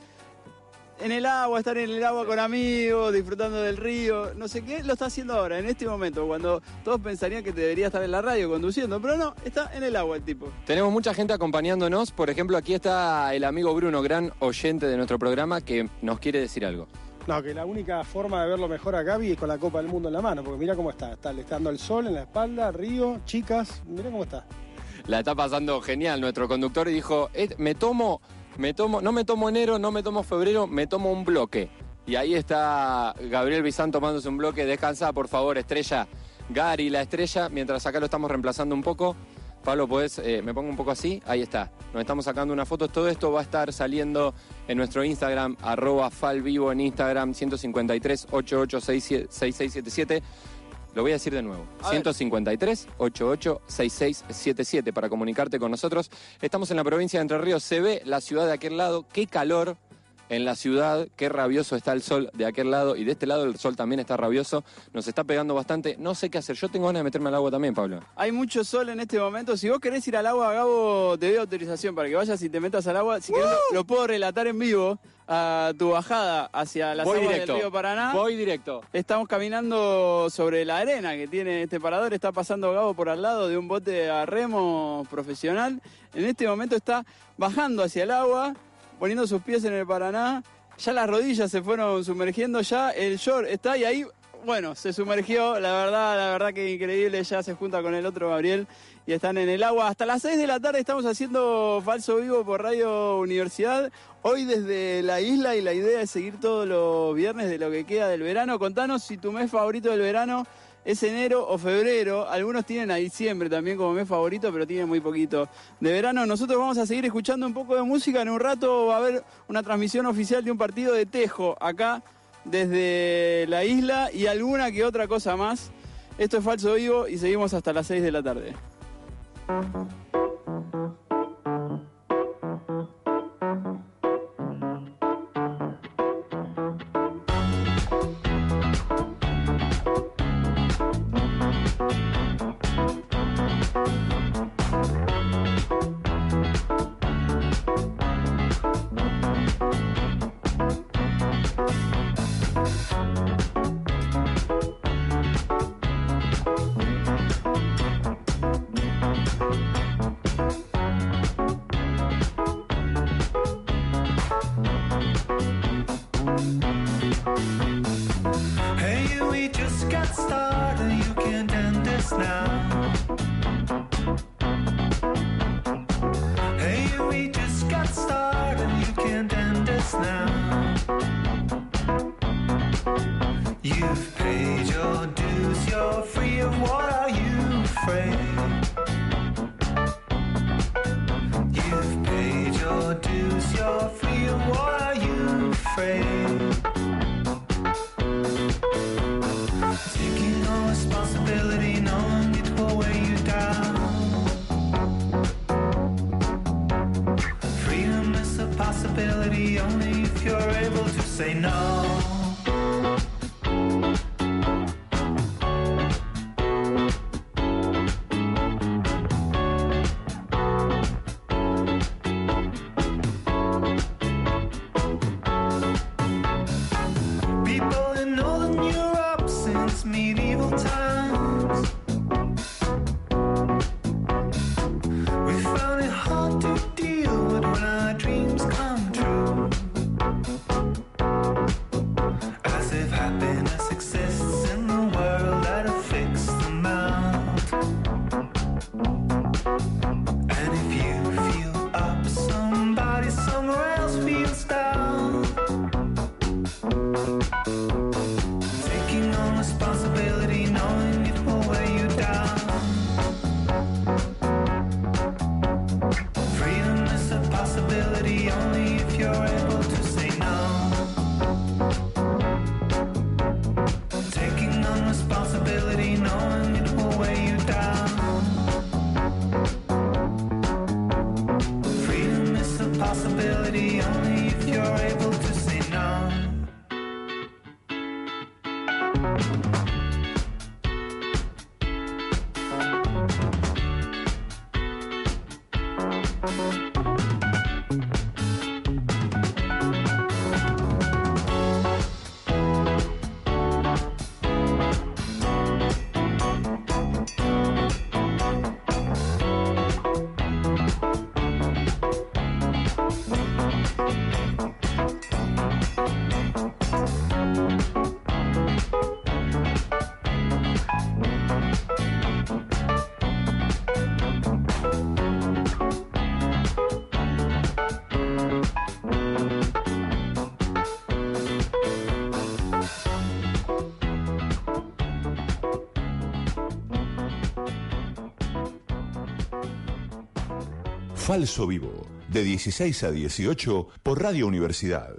Speaker 7: en el agua, estar en el agua con amigos, disfrutando del río, no sé qué, lo está haciendo ahora, en este momento, cuando todos pensarían que te debería estar en la radio conduciendo, pero no, está en el agua el tipo.
Speaker 8: Tenemos mucha gente acompañándonos. Por ejemplo, aquí está el amigo Bruno, gran oyente de nuestro programa, que nos quiere decir algo.
Speaker 16: No, que la única forma de verlo mejor a Gaby es con la Copa del Mundo en la mano, porque mira cómo está. Está, le está dando el sol en la espalda, río, chicas, mira cómo está.
Speaker 8: La está pasando genial nuestro conductor y dijo, "Eh, me tomo, me tomo, no me tomo enero, no me tomo febrero, me tomo un bloque. Y ahí está Gabriel Bizán tomándose un bloque. Descansa, por favor, estrella. Gary, la estrella, mientras acá lo estamos reemplazando un poco. Pablo, eh, me pongo un poco así. Ahí está. Nos estamos sacando una foto. Todo esto va a estar saliendo en nuestro Instagram, arroba falvivo en Instagram, 153 886677 Lo voy a decir de nuevo. 153 88 6677 para comunicarte con nosotros. Estamos en la provincia de Entre Ríos. Se ve la ciudad de aquel lado. Qué calor en la ciudad. Qué rabioso está el sol de aquel lado. Y de este lado el sol también está rabioso. Nos está pegando bastante. No sé qué hacer. Yo tengo ganas de meterme al agua también, Pablo.
Speaker 7: Hay mucho sol en este momento. Si vos querés ir al agua, Gabo, te doy autorización para que vayas y te metas al agua. Si querés, lo, lo puedo relatar en vivo a tu bajada hacia las
Speaker 8: Voy
Speaker 7: del río Paraná.
Speaker 8: Voy directo.
Speaker 7: Estamos caminando sobre la arena que tiene este parador. Está pasando Gabo por al lado de un bote a remo profesional. En este momento está bajando hacia el agua, poniendo sus pies en el Paraná. Ya las rodillas se fueron sumergiendo, ya el short está y ahí, bueno, se sumergió. La verdad, la verdad que increíble. Ya se junta con el otro Gabriel y están en el agua. Hasta las 6 de la tarde estamos haciendo Falso Vivo por Radio Universidad. Hoy desde la isla y la idea es seguir todos los viernes de lo que queda del verano. Contanos si tu mes favorito del verano es enero o febrero. Algunos tienen a diciembre también como mes favorito, pero tienen muy poquito de verano. Nosotros vamos a seguir escuchando un poco de música. En un rato va a haber una transmisión oficial de un partido de Tejo acá desde la isla y alguna que otra cosa más. Esto es Falso Vivo y seguimos hasta las 6 de la tarde.
Speaker 2: Thank you. Falso Vivo, de 16 a 18 por Radio Universidad.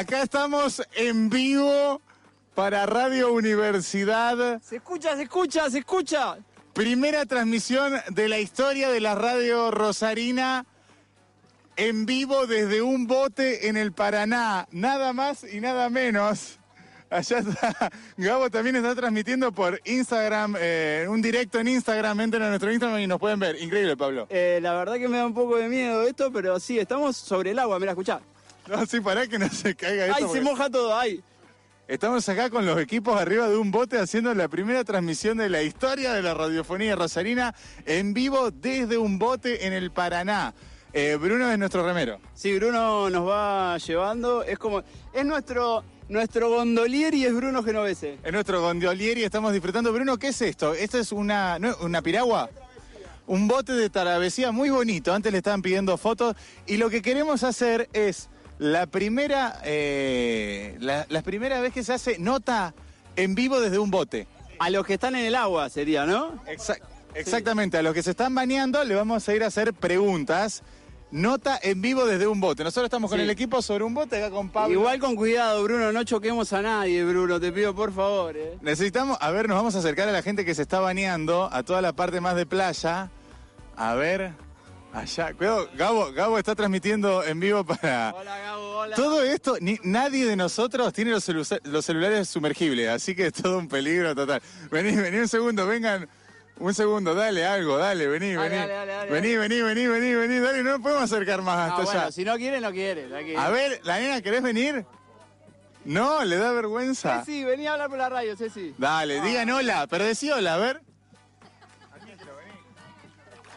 Speaker 6: Acá estamos en vivo para Radio Universidad.
Speaker 7: Se escucha, se escucha, se escucha.
Speaker 6: Primera transmisión de la historia de la radio rosarina en vivo desde un bote en el Paraná. Nada más y nada menos. Allá está. Gabo también está transmitiendo por Instagram, eh, un directo en Instagram. Entren a nuestro Instagram y nos pueden ver. Increíble, Pablo.
Speaker 7: Eh, la verdad que me da un poco de miedo esto, pero sí, estamos sobre el agua, mira, escuchá. [LAUGHS]
Speaker 6: No, sí, pará que no se caiga esto.
Speaker 7: ¡Ay, se moja todo! ¡Ay!
Speaker 6: Estamos acá con los equipos arriba de un bote haciendo la primera transmisión de la historia de la radiofonía rosarina en vivo desde un bote en el Paraná. Eh, Bruno es nuestro remero.
Speaker 7: Sí, Bruno nos va llevando. Es como. Es nuestro. Nuestro gondolier y es Bruno Genovese.
Speaker 6: Es nuestro gondolieri y estamos disfrutando. Bruno, ¿qué es esto? ¿Esto es una, no, una piragua? Un bote de travesía muy bonito. Antes le estaban pidiendo fotos. Y lo que queremos hacer es la primera, eh, la, la primera vez que se hace nota en vivo desde un bote.
Speaker 7: A los que están en el agua sería, ¿no?
Speaker 6: Exact- exactamente, a los que se están bañando le vamos a ir a hacer preguntas. Nota en vivo desde un bote. Nosotros estamos con
Speaker 7: Sí.
Speaker 6: el equipo sobre un bote acá con Pablo.
Speaker 7: Igual con cuidado, Bruno, no choquemos a nadie, Bruno, te pido por favor. ¿eh?
Speaker 6: Necesitamos, a ver, nos vamos a acercar a la gente que se está bañando, a toda la parte más de playa. A ver, allá. Cuidado, Gabo, Gabo está transmitiendo en vivo para...
Speaker 7: Hola, Gabo, hola.
Speaker 6: Todo esto, ni- nadie de nosotros tiene los, celu- los celulares sumergibles, así que es todo un peligro total. Vení, vení un segundo, vengan. Un segundo, dale algo, dale, vení,
Speaker 7: Dale,
Speaker 6: vení.
Speaker 7: dale, dale, dale,
Speaker 6: vení, vení, vení, vení, vení, dale, no nos podemos acercar más
Speaker 7: Ah,
Speaker 6: hasta
Speaker 7: bueno,
Speaker 6: allá.
Speaker 7: si no quiere, no quiere. la que-
Speaker 6: A ver, la nena, ¿querés venir? No, le da vergüenza.
Speaker 7: Ceci, vení a hablar por la radio, Ceci.
Speaker 6: Dale, digan hola, pero decí hola, a ver.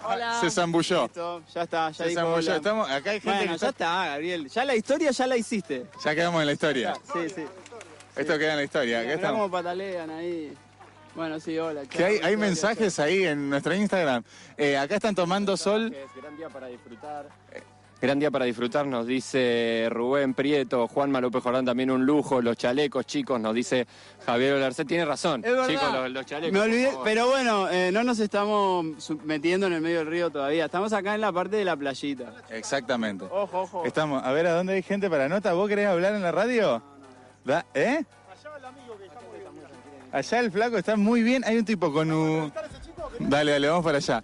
Speaker 7: Hola.
Speaker 6: Se zambulló.
Speaker 7: Listo, ya está, ya
Speaker 6: Se zambulló.
Speaker 7: hola.
Speaker 6: Estamos, acá hay gente
Speaker 7: Bueno,
Speaker 6: que
Speaker 7: ya
Speaker 6: está-
Speaker 7: está, Gabriel. Ya la historia ya la hiciste.
Speaker 6: Ya quedamos en la historia.
Speaker 7: Sí, sí.
Speaker 6: Esto queda en la historia. Acá estamos.
Speaker 7: cómo patalean ahí. Bueno, sí, hola.
Speaker 6: Que hay, hay mensajes ahí en nuestro Instagram. Eh, acá están tomando sol.
Speaker 8: Gran día para disfrutar. Gran día para disfrutar, nos dice Rubén Prieto, Juan López Jordán también un lujo, los chalecos, chicos, nos dice Javier Olarcet, tiene razón.
Speaker 7: Es verdad.
Speaker 8: Chicos, los, los chalecos.
Speaker 7: Me olvidé, pero bueno, eh, no nos estamos metiendo en el medio del río todavía. Estamos acá en la parte de la playita.
Speaker 6: Exactamente.
Speaker 7: Ojo, ojo.
Speaker 6: Estamos, a ver, ¿a dónde hay gente para nota? ¿Vos querés hablar en la radio? Da- ¿Eh? Allá el flaco está muy bien. Hay un tipo con un... Dale, dale, vamos para allá.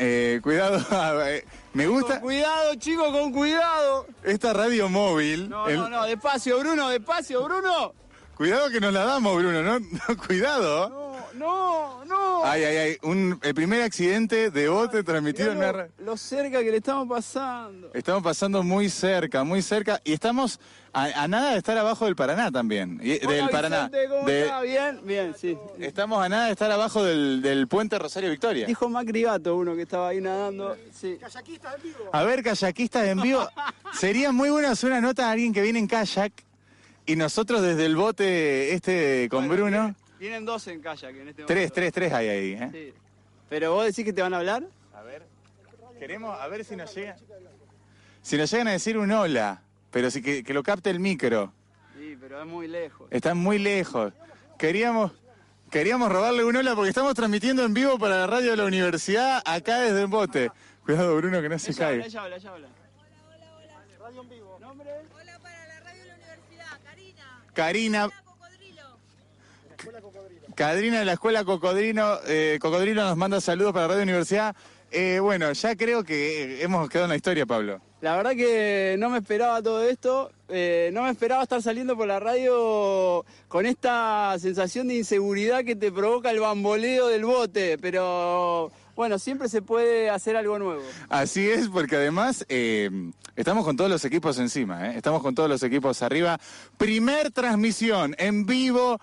Speaker 6: Eh, cuidado, [LAUGHS] me gusta
Speaker 7: Con cuidado, chicos, con cuidado.
Speaker 6: esta radio móvil.
Speaker 7: No,
Speaker 6: El-
Speaker 7: no, no, despacio, Bruno, despacio, Bruno.
Speaker 6: Cuidado que nos la damos, Bruno, ¿no? [LAUGHS] No, cuidado.
Speaker 7: No, no.
Speaker 6: Ay, ay, ay. Un, el primer accidente de bote transmitido en una...
Speaker 7: lo, cerca que le estamos pasando.
Speaker 6: Estamos pasando muy cerca, muy cerca. Y estamos a, a nada de estar abajo del Paraná también. y- del Paraná.
Speaker 7: Vicente, ¿cómo
Speaker 6: De-
Speaker 7: está? Bien, bien, sí.
Speaker 6: estamos a nada de estar abajo del, del puente Rosario Victoria.
Speaker 7: Dijo Macri Gato uno que estaba ahí nadando. Sí.
Speaker 6: A ver, kayakistas en vivo. [LAUGHS] Sería muy bueno hacer una nota a alguien que viene en kayak y nosotros desde el bote este con Bruno.
Speaker 7: Vienen dos en kayak en este
Speaker 6: Tres,
Speaker 7: momento.
Speaker 6: tres, tres hay ahí. ¿eh?
Speaker 7: Sí. Pero vos decís que te van a hablar.
Speaker 6: A ver, queremos, a ver si nos llega. Si nos llegan a decir un hola, pero si que, que lo capte el micro.
Speaker 7: Sí, pero es muy lejos.
Speaker 6: Están muy lejos. Queríamos, queríamos robarle un hola porque estamos transmitiendo en vivo para la radio de la universidad acá desde el bote. Cuidado, Bruno, que no se
Speaker 7: Ella habla,
Speaker 6: caiga.
Speaker 7: ella habla, ella habla.
Speaker 6: Karina. Cadrina de la Escuela Cocodrilo, eh, Cocodrilo nos manda saludos para Radio Universidad. Eh, bueno, ya creo que hemos quedado en la historia, Pablo.
Speaker 7: La verdad que no me esperaba todo esto, eh, no me esperaba estar saliendo por la radio con esta sensación de inseguridad que te provoca el bamboleo del bote, pero bueno, siempre se puede hacer algo nuevo.
Speaker 6: Así es, porque además eh, estamos con todos los equipos encima, estamos con todos los equipos arriba. Primer transmisión en vivo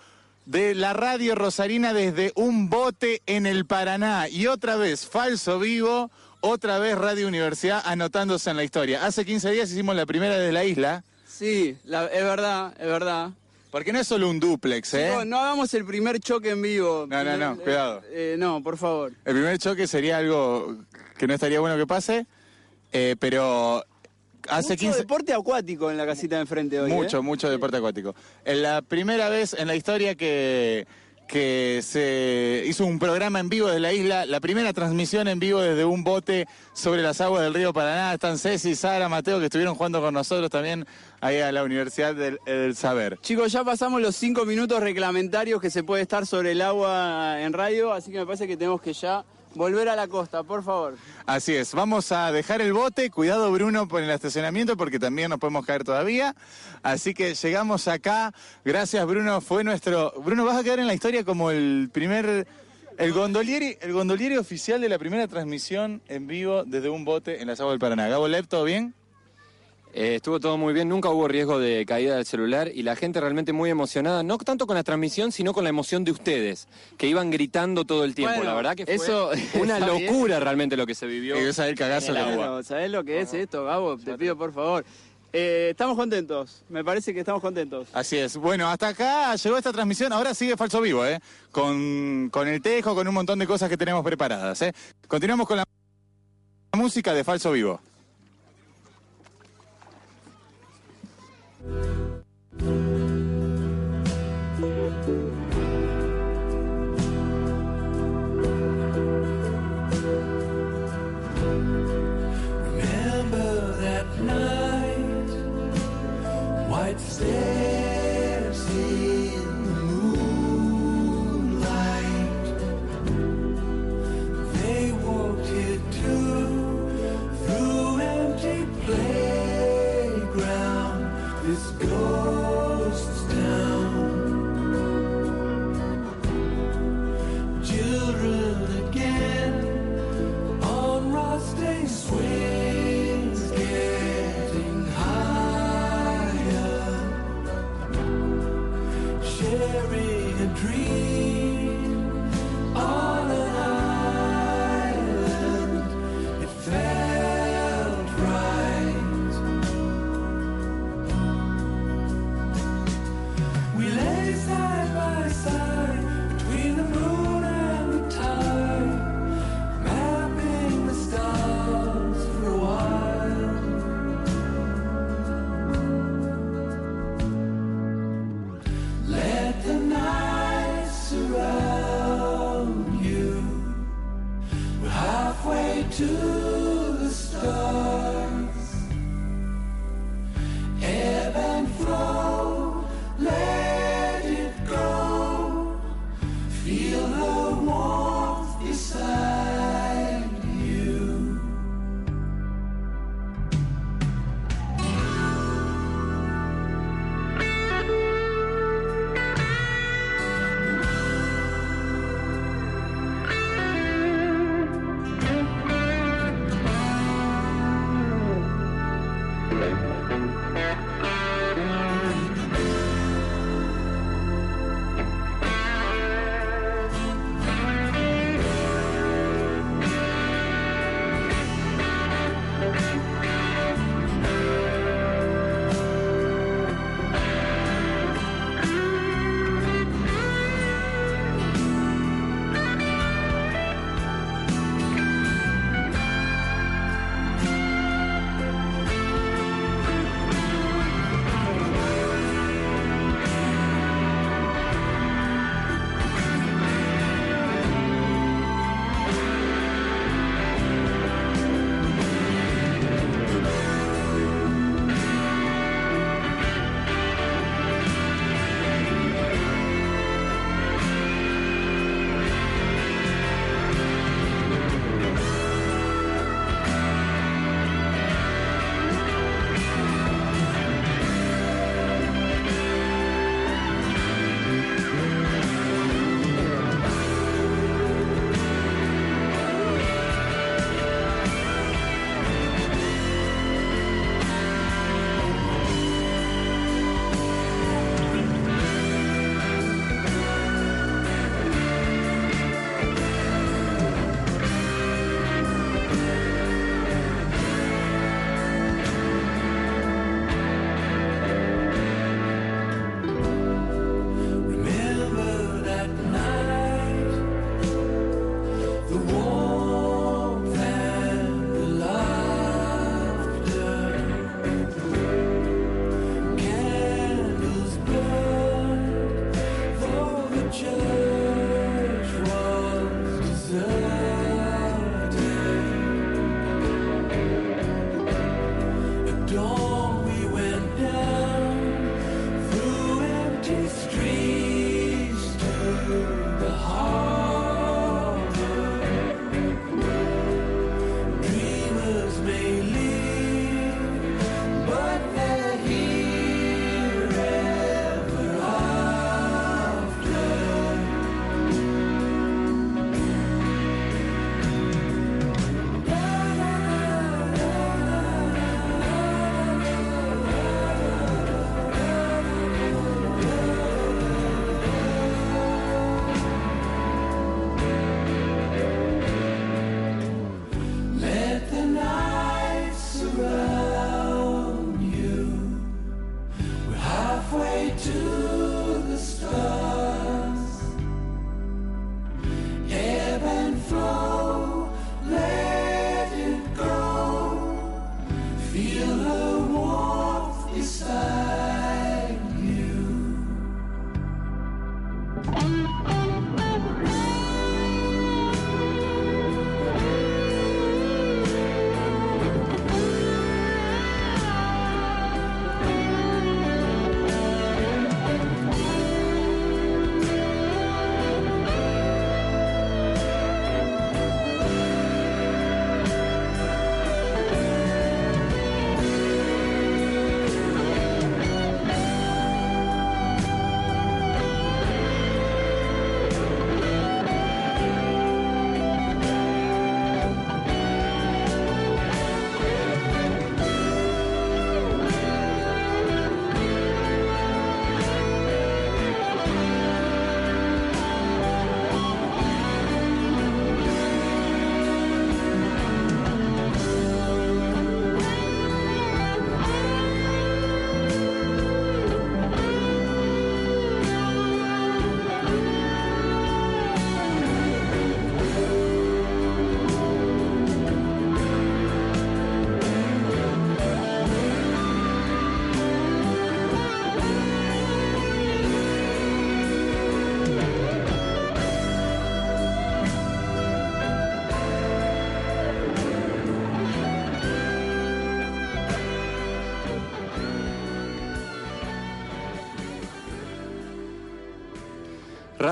Speaker 6: de la radio Rosarina desde un bote en el Paraná. Y otra vez, falso vivo, otra vez Radio Universidad anotándose en la historia. Hace 15 días hicimos la primera desde la isla.
Speaker 7: Sí, la- es verdad, es verdad.
Speaker 6: Porque no es solo un duplex, ¿eh?
Speaker 7: Chicos, no hagamos el primer choque en vivo.
Speaker 6: No, no, no,
Speaker 7: Eh,
Speaker 6: cuidado.
Speaker 7: eh, no, por favor.
Speaker 6: El primer choque sería algo que no estaría bueno que pase, eh, pero hace
Speaker 7: Mucho
Speaker 6: 15...
Speaker 7: deporte acuático en la casita de enfrente hoy.
Speaker 6: Mucho,
Speaker 7: ¿eh?
Speaker 6: mucho deporte acuático. Es la primera vez en la historia que, que se hizo un programa en vivo desde la isla, la primera transmisión en vivo desde un bote sobre las aguas del río Paraná. Están Ceci, Sara, Mateo, que estuvieron jugando con nosotros también ahí a la Universidad del, del Saber.
Speaker 7: Chicos, ya pasamos los cinco minutos reglamentarios que se puede estar sobre el agua en radio, así que me parece que tenemos que ya volver a la costa, por favor.
Speaker 6: Así es, vamos a dejar el bote, cuidado Bruno por el estacionamiento porque también nos podemos caer todavía. Así que llegamos acá, gracias Bruno, fue nuestro... Bruno, vas a quedar en la historia como el primer... El gondolieri, el gondolieri oficial de la primera transmisión en vivo desde un bote en las aguas del Paraná. Gabo Lev, ¿todo bien?
Speaker 8: Eh, estuvo todo muy bien, nunca hubo riesgo de caída del celular y la gente realmente muy emocionada, no tanto con la transmisión, sino con la emoción de ustedes, que iban gritando todo el tiempo.
Speaker 7: Bueno,
Speaker 8: la verdad que fue
Speaker 7: eso [LAUGHS]
Speaker 8: una [LAUGHS] locura realmente lo que se vivió.
Speaker 6: Y el cagazo
Speaker 8: el
Speaker 6: que
Speaker 8: agua.
Speaker 7: Bueno, ¿sabés lo que es esto, Gabo? Te pido por favor. Eh, estamos contentos, me parece que estamos contentos.
Speaker 6: Así es. Bueno, hasta acá llegó esta transmisión. Ahora sigue Falso Vivo, ¿eh? Con, con el tejo, con un montón de cosas que tenemos preparadas, ¿eh? Continuamos con la música de Falso Vivo.
Speaker 2: Thank you.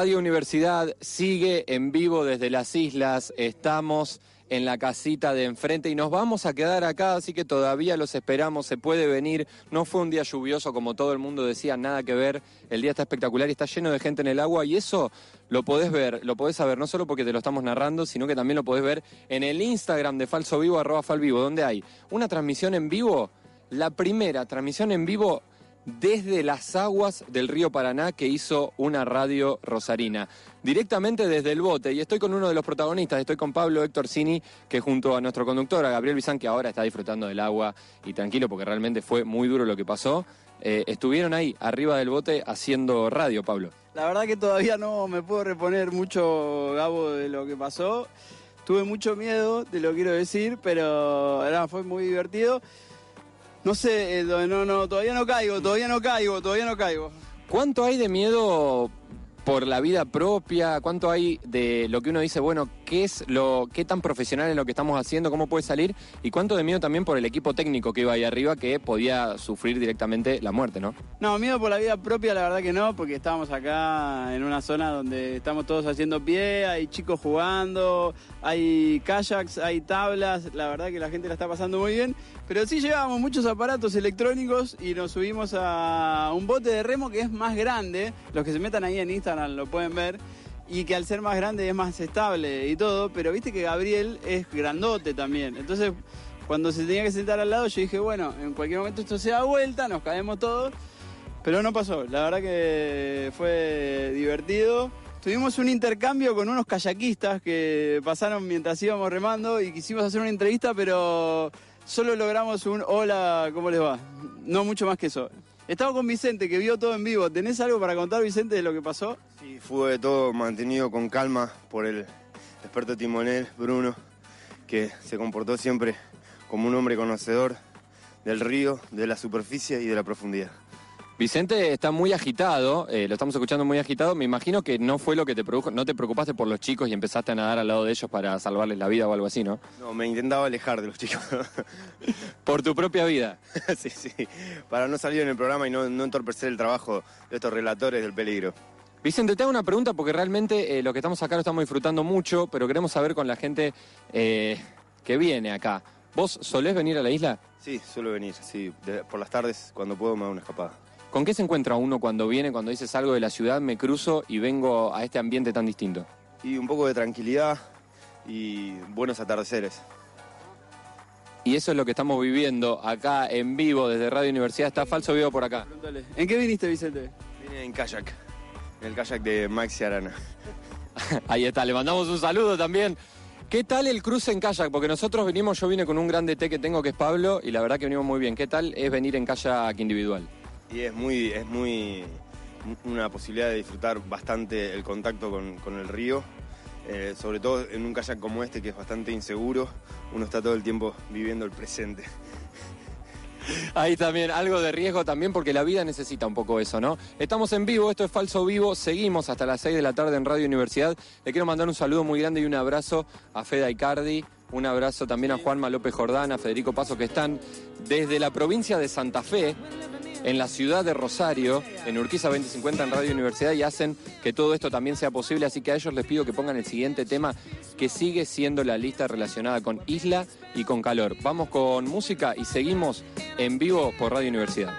Speaker 8: Radio Universidad sigue en vivo desde las islas. Estamos en la casita de enfrente y nos vamos a quedar acá, así que todavía los esperamos, se puede venir. No fue un día lluvioso como todo el mundo decía, nada que ver. El día está espectacular y está lleno de gente en el agua y eso lo podés ver, lo podés saber no solo porque te lo estamos narrando, sino que también lo podés ver en el Instagram de Falso Vivo, arroba Falvivo, donde hay una transmisión en vivo, la primera transmisión en vivo desde las aguas del río Paraná que hizo una radio rosarina. Directamente desde el bote, y estoy con uno de los protagonistas, estoy con Pablo Héctor Cini, que junto a nuestro conductor, a Gabriel Bizán, que ahora está disfrutando del agua y tranquilo porque realmente fue muy duro lo que pasó, eh, estuvieron ahí, arriba del bote, haciendo radio, Pablo.
Speaker 7: La verdad que todavía no me puedo reponer mucho, Gabo, de lo que pasó. Tuve mucho miedo, te lo quiero decir, pero nada, fue muy divertido. No sé, eh, no, no, todavía no caigo, todavía no caigo, todavía no caigo.
Speaker 8: ¿Cuánto hay de miedo por la vida propia? ¿Cuánto hay de lo que uno dice, bueno, qué es lo, qué tan profesional es lo que estamos haciendo, cómo puede salir? Y cuánto de miedo también por el equipo técnico que iba ahí arriba que podía sufrir directamente la muerte, ¿no?
Speaker 7: No, miedo por la vida propia, la verdad que no, porque estábamos acá en una zona donde estamos todos haciendo pie, hay chicos jugando, hay kayaks, hay tablas, la verdad que la gente la está pasando muy bien. Pero sí llevábamos muchos aparatos electrónicos y nos subimos a un bote de remo que es más grande. Los que se metan ahí en Instagram lo pueden ver. Y que al ser más grande es más estable y todo. Pero viste que Gabriel es grandote también. Entonces, cuando se tenía que sentar al lado, yo dije, bueno, en cualquier momento esto se da vuelta, nos caemos todos. Pero no pasó. La verdad que fue divertido. Tuvimos un intercambio con unos kayakistas que pasaron mientras íbamos remando y quisimos hacer una entrevista, pero solo logramos un hola, ¿cómo les va? No mucho más que eso. Estaba con Vicente, que vio todo en vivo. ¿Tenés algo para contar, Vicente, de lo que pasó?
Speaker 31: Sí, fue todo mantenido con calma por el experto timonel Bruno, que se comportó siempre como un hombre conocedor del río, de la superficie y de la profundidad.
Speaker 8: Vicente está muy agitado, eh, lo estamos escuchando muy agitado. Me imagino que no fue lo que te produjo, no te preocupaste por los chicos y empezaste a nadar al lado de ellos para salvarles la vida o algo así, ¿no?
Speaker 31: No, me intentaba alejar de los chicos. [LAUGHS]
Speaker 8: Por tu propia vida. [LAUGHS]
Speaker 31: sí, sí, para no salir en el programa y no, no entorpecer el trabajo de estos relatores del peligro.
Speaker 8: Vicente, te hago una pregunta porque realmente eh, lo que estamos acá lo estamos disfrutando mucho, pero queremos saber con la gente eh, que viene acá. ¿Vos solés venir a la isla?
Speaker 31: Sí, suelo venir, sí. de- por las tardes, cuando puedo, me hago una escapada.
Speaker 8: ¿Con qué se encuentra uno cuando viene, cuando dice salgo de la ciudad, me cruzo y vengo a este ambiente tan distinto?
Speaker 31: Y un poco de tranquilidad y buenos atardeceres.
Speaker 8: Y eso es lo que estamos viviendo acá en vivo desde Radio Universidad. Está falso vivo por acá.
Speaker 7: ¿En qué viniste, Vicente?
Speaker 31: Vine en kayak, en el kayak de Maxi Arana. [LAUGHS]
Speaker 8: Ahí está, le mandamos un saludo también. ¿Qué tal el cruce en kayak? Porque nosotros venimos, yo vine con un grande T que tengo que es Pablo y la verdad que venimos muy bien. ¿Qué tal es venir en kayak individual?
Speaker 31: Y es muy, es muy una posibilidad de disfrutar bastante el contacto con, con el río, eh, sobre todo en un kayak como este que es bastante inseguro, uno está todo el tiempo viviendo el presente.
Speaker 32: Ahí también, algo de riesgo también, porque la vida necesita un poco eso, ¿no? Estamos en vivo, esto es Falso Vivo, seguimos hasta las 6 de la tarde en Radio Universidad. Le quiero mandar un saludo muy grande y un abrazo a Feda Icardi, un abrazo también a Juanma López Jordán, a Federico Paso, que están desde la provincia de Santa Fe, en la ciudad de Rosario, en Urquiza 2050, en Radio Universidad, y hacen que todo esto también sea posible. Así que a ellos les pido que pongan el siguiente tema, que sigue siendo la lista relacionada con isla y con calor. Vamos con música y seguimos en vivo por Radio Universidad.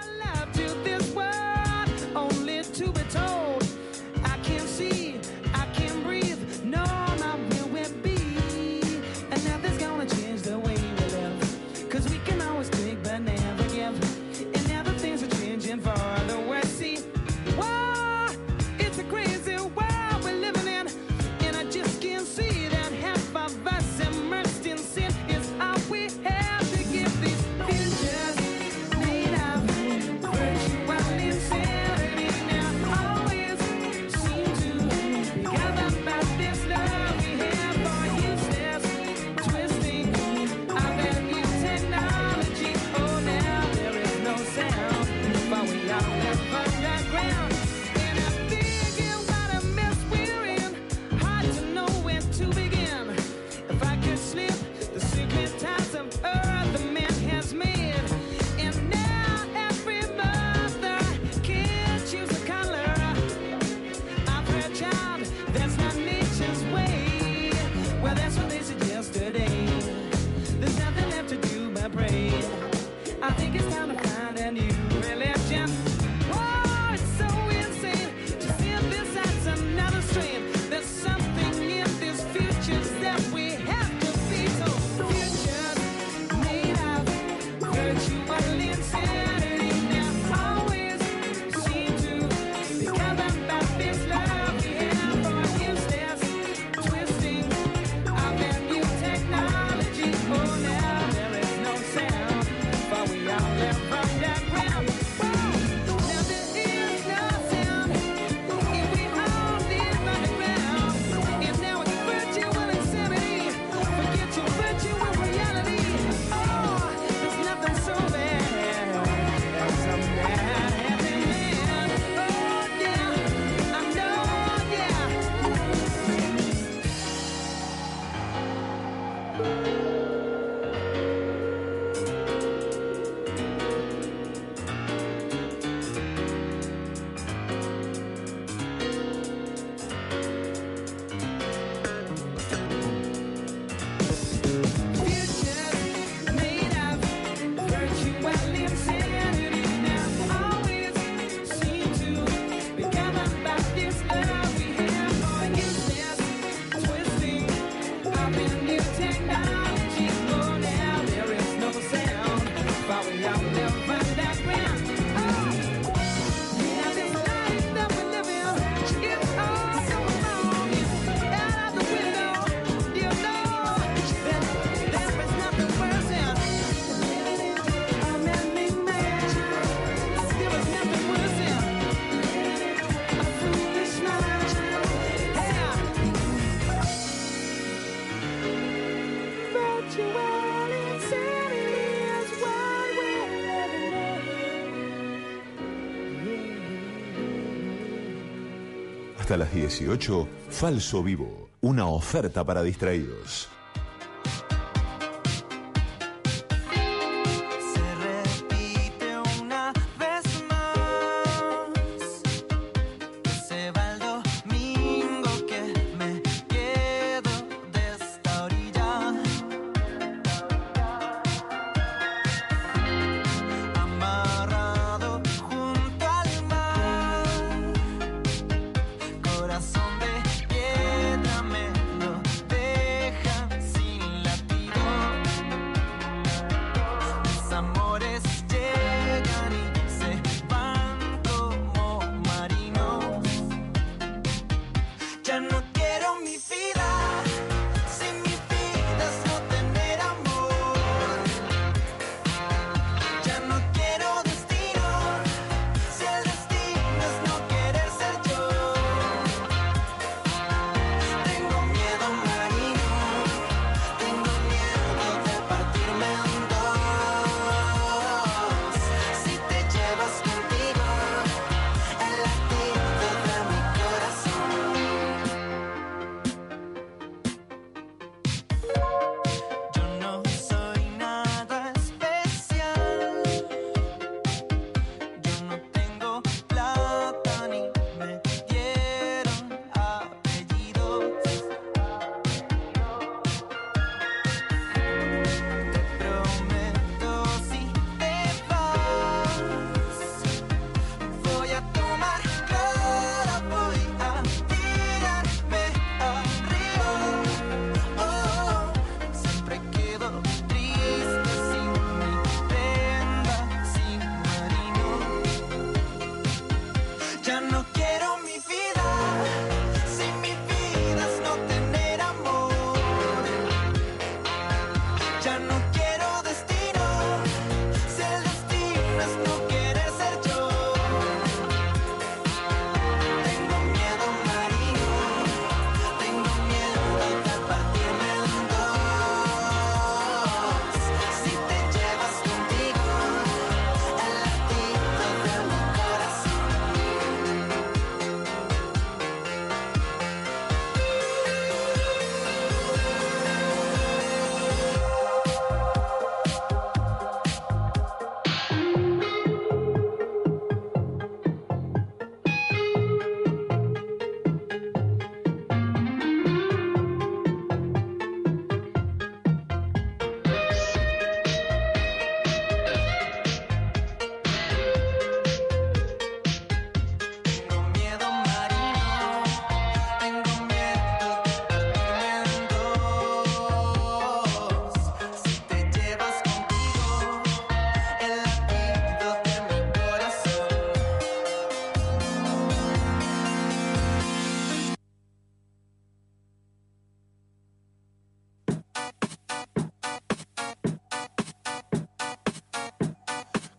Speaker 30: Hasta las 18, Falso Vivo, una oferta para distraídos.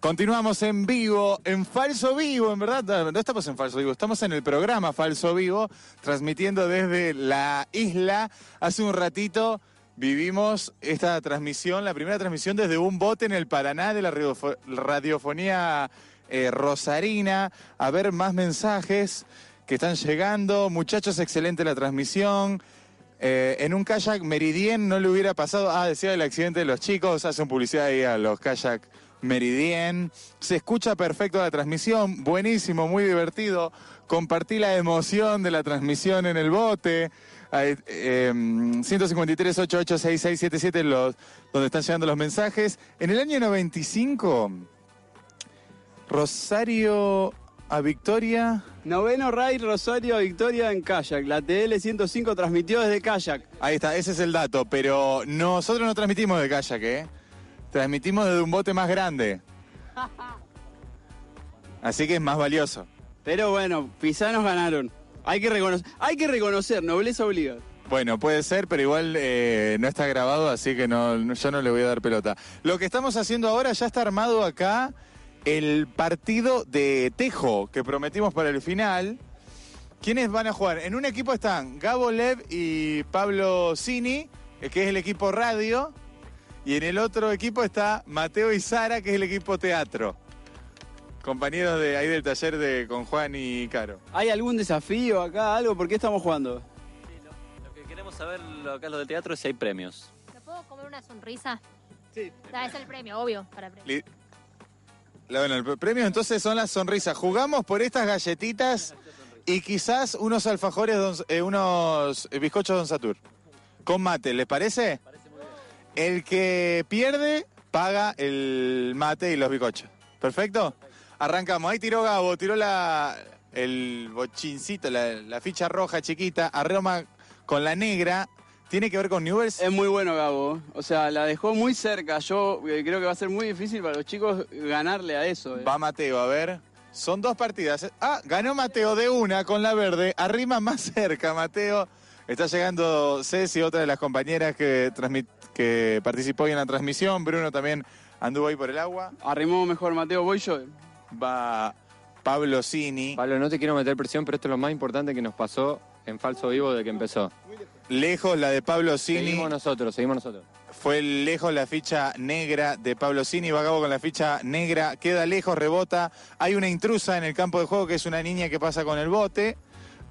Speaker 6: Continuamos en vivo, en falso vivo, en verdad, no estamos en falso vivo, estamos en el programa Falso Vivo, transmitiendo desde la isla. Hace un ratito vivimos esta transmisión, la primera transmisión desde un bote en el Paraná de la radiofo- radiofonía eh, rosarina. A ver más mensajes que están llegando. Muchachos, excelente la transmisión. Eh, en un kayak Meridien no le hubiera pasado. Ah, decía el accidente de los chicos. Hacen publicidad ahí a los kayak Meridien. Se escucha perfecto la transmisión. Buenísimo, muy divertido. Compartí la emoción de la transmisión en el bote. Ahí, eh, 153 886677 los donde están llegando los mensajes. En el año 95, Rosario a Victoria.
Speaker 7: Noveno Raid Rosario Victoria en Kayak. La TL 105 transmitió desde Kayak.
Speaker 6: Ahí está, ese es el dato. Pero nosotros no transmitimos de kayak, ¿eh? Transmitimos desde un bote más grande. Así que es más valioso.
Speaker 7: Pero bueno, pisanos ganaron. Hay que reconocer, hay que reconocer, nobleza obliga.
Speaker 6: Bueno, puede ser, pero igual eh, no está grabado, así que no, no- yo no le voy a dar pelota. Lo que estamos haciendo ahora ya está armado acá el partido de Tejo que prometimos para el final. ¿Quiénes van a jugar? En un equipo están Gabo Lev y Pablo Cini, eh, que es el equipo radio. Y en el otro equipo está Mateo y Sara, que es el equipo teatro. Compañeros de ahí del taller de con Juan y Caro.
Speaker 7: ¿Hay algún desafío acá, algo? ¿Por qué estamos jugando?
Speaker 18: Lo que queremos saber lo- acá lo del teatro es si hay premios.
Speaker 33: ¿Me puedo comer una sonrisa? Sí. es el premio, obvio, para el premio.
Speaker 6: La- Bueno, el premio entonces son las sonrisas. Jugamos por estas galletitas y quizás unos alfajores, don- eh, unos bizcochos Don Satur. Con mate, ¿les parece? El que pierde paga el mate y los bizcochos. ¿Perfecto? Arrancamos. Ahí tiró Gabo, tiró la, el bochincito, la, la ficha roja chiquita, a Roma con la negra. ¿Tiene que ver con Newells?
Speaker 7: Es muy bueno Gabo. O sea, la dejó muy cerca. Yo eh, creo que va a ser muy difícil para los chicos ganarle a eso. eh.
Speaker 6: Va Mateo, a ver. Son dos partidas. Ah, ganó Mateo de una con la verde. Arrima más cerca, Mateo. Está llegando Ceci, otra de las compañeras que, transmit- que participó hoy en la transmisión. Bruno también anduvo ahí por el agua.
Speaker 7: Arrimó mejor Mateo, voy yo.
Speaker 6: Va Pablo Cini.
Speaker 8: Pablo, no te quiero meter presión, pero esto es lo más importante que nos pasó en falso vivo de que empezó.
Speaker 6: Lejos la de Pablo Cini.
Speaker 8: Seguimos nosotros, seguimos nosotros.
Speaker 6: Fue lejos la ficha negra de Pablo Cini. Va Gabo con la ficha negra. Queda lejos, rebota. Hay una intrusa en el campo de juego que es una niña que pasa con el bote.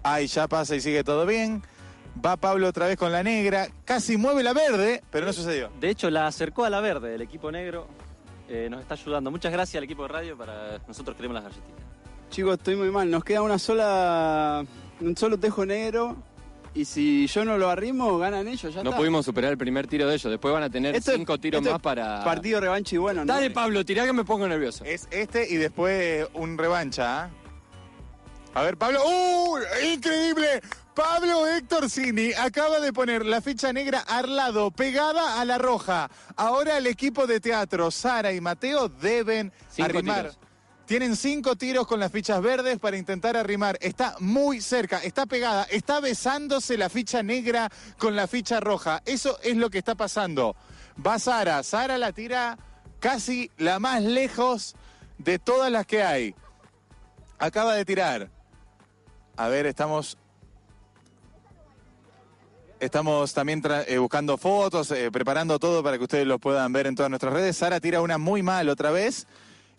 Speaker 6: Ahí ya pasa y sigue todo bien. Va Pablo otra vez con la negra. Casi mueve la verde, pero no sucedió.
Speaker 18: De hecho, la acercó a la verde, el equipo negro. eh, nos está ayudando. Muchas gracias al equipo de radio para nosotros queremos las galletitas.
Speaker 7: Chicos, estoy muy mal. Nos queda una sola. un solo tejo negro. Y si yo no lo arrimo, ganan ellos. Ya
Speaker 8: No
Speaker 7: está.
Speaker 8: pudimos superar el primer tiro de ellos. Después van a tener
Speaker 7: Esto es-
Speaker 8: cinco tiros más para.
Speaker 7: Partido revancha y bueno. ¿no?
Speaker 8: Dale, Pablo, tirá que me pongo nervioso.
Speaker 6: Es este y después un revancha. ¿ah? A ver, Pablo. ¡Uh! ¡Increíble! Pablo Héctor Cini acaba de poner la ficha negra al lado, pegada a la roja. Ahora el equipo de teatro, Sara y Mateo, deben
Speaker 8: Cinco
Speaker 6: arrimar.
Speaker 8: tiros.
Speaker 6: Tienen cinco tiros con las fichas verdes para intentar arrimar. Está muy cerca, está pegada, está besándose la ficha negra con la ficha roja. Eso es lo que está pasando. Va Sara, Sara la tira casi la más lejos de todas las que hay. Acaba de tirar. A ver, estamos. Estamos también eh, buscando fotos, eh, preparando todo para que ustedes lo puedan ver en todas nuestras redes. Sara tira una muy mal otra vez.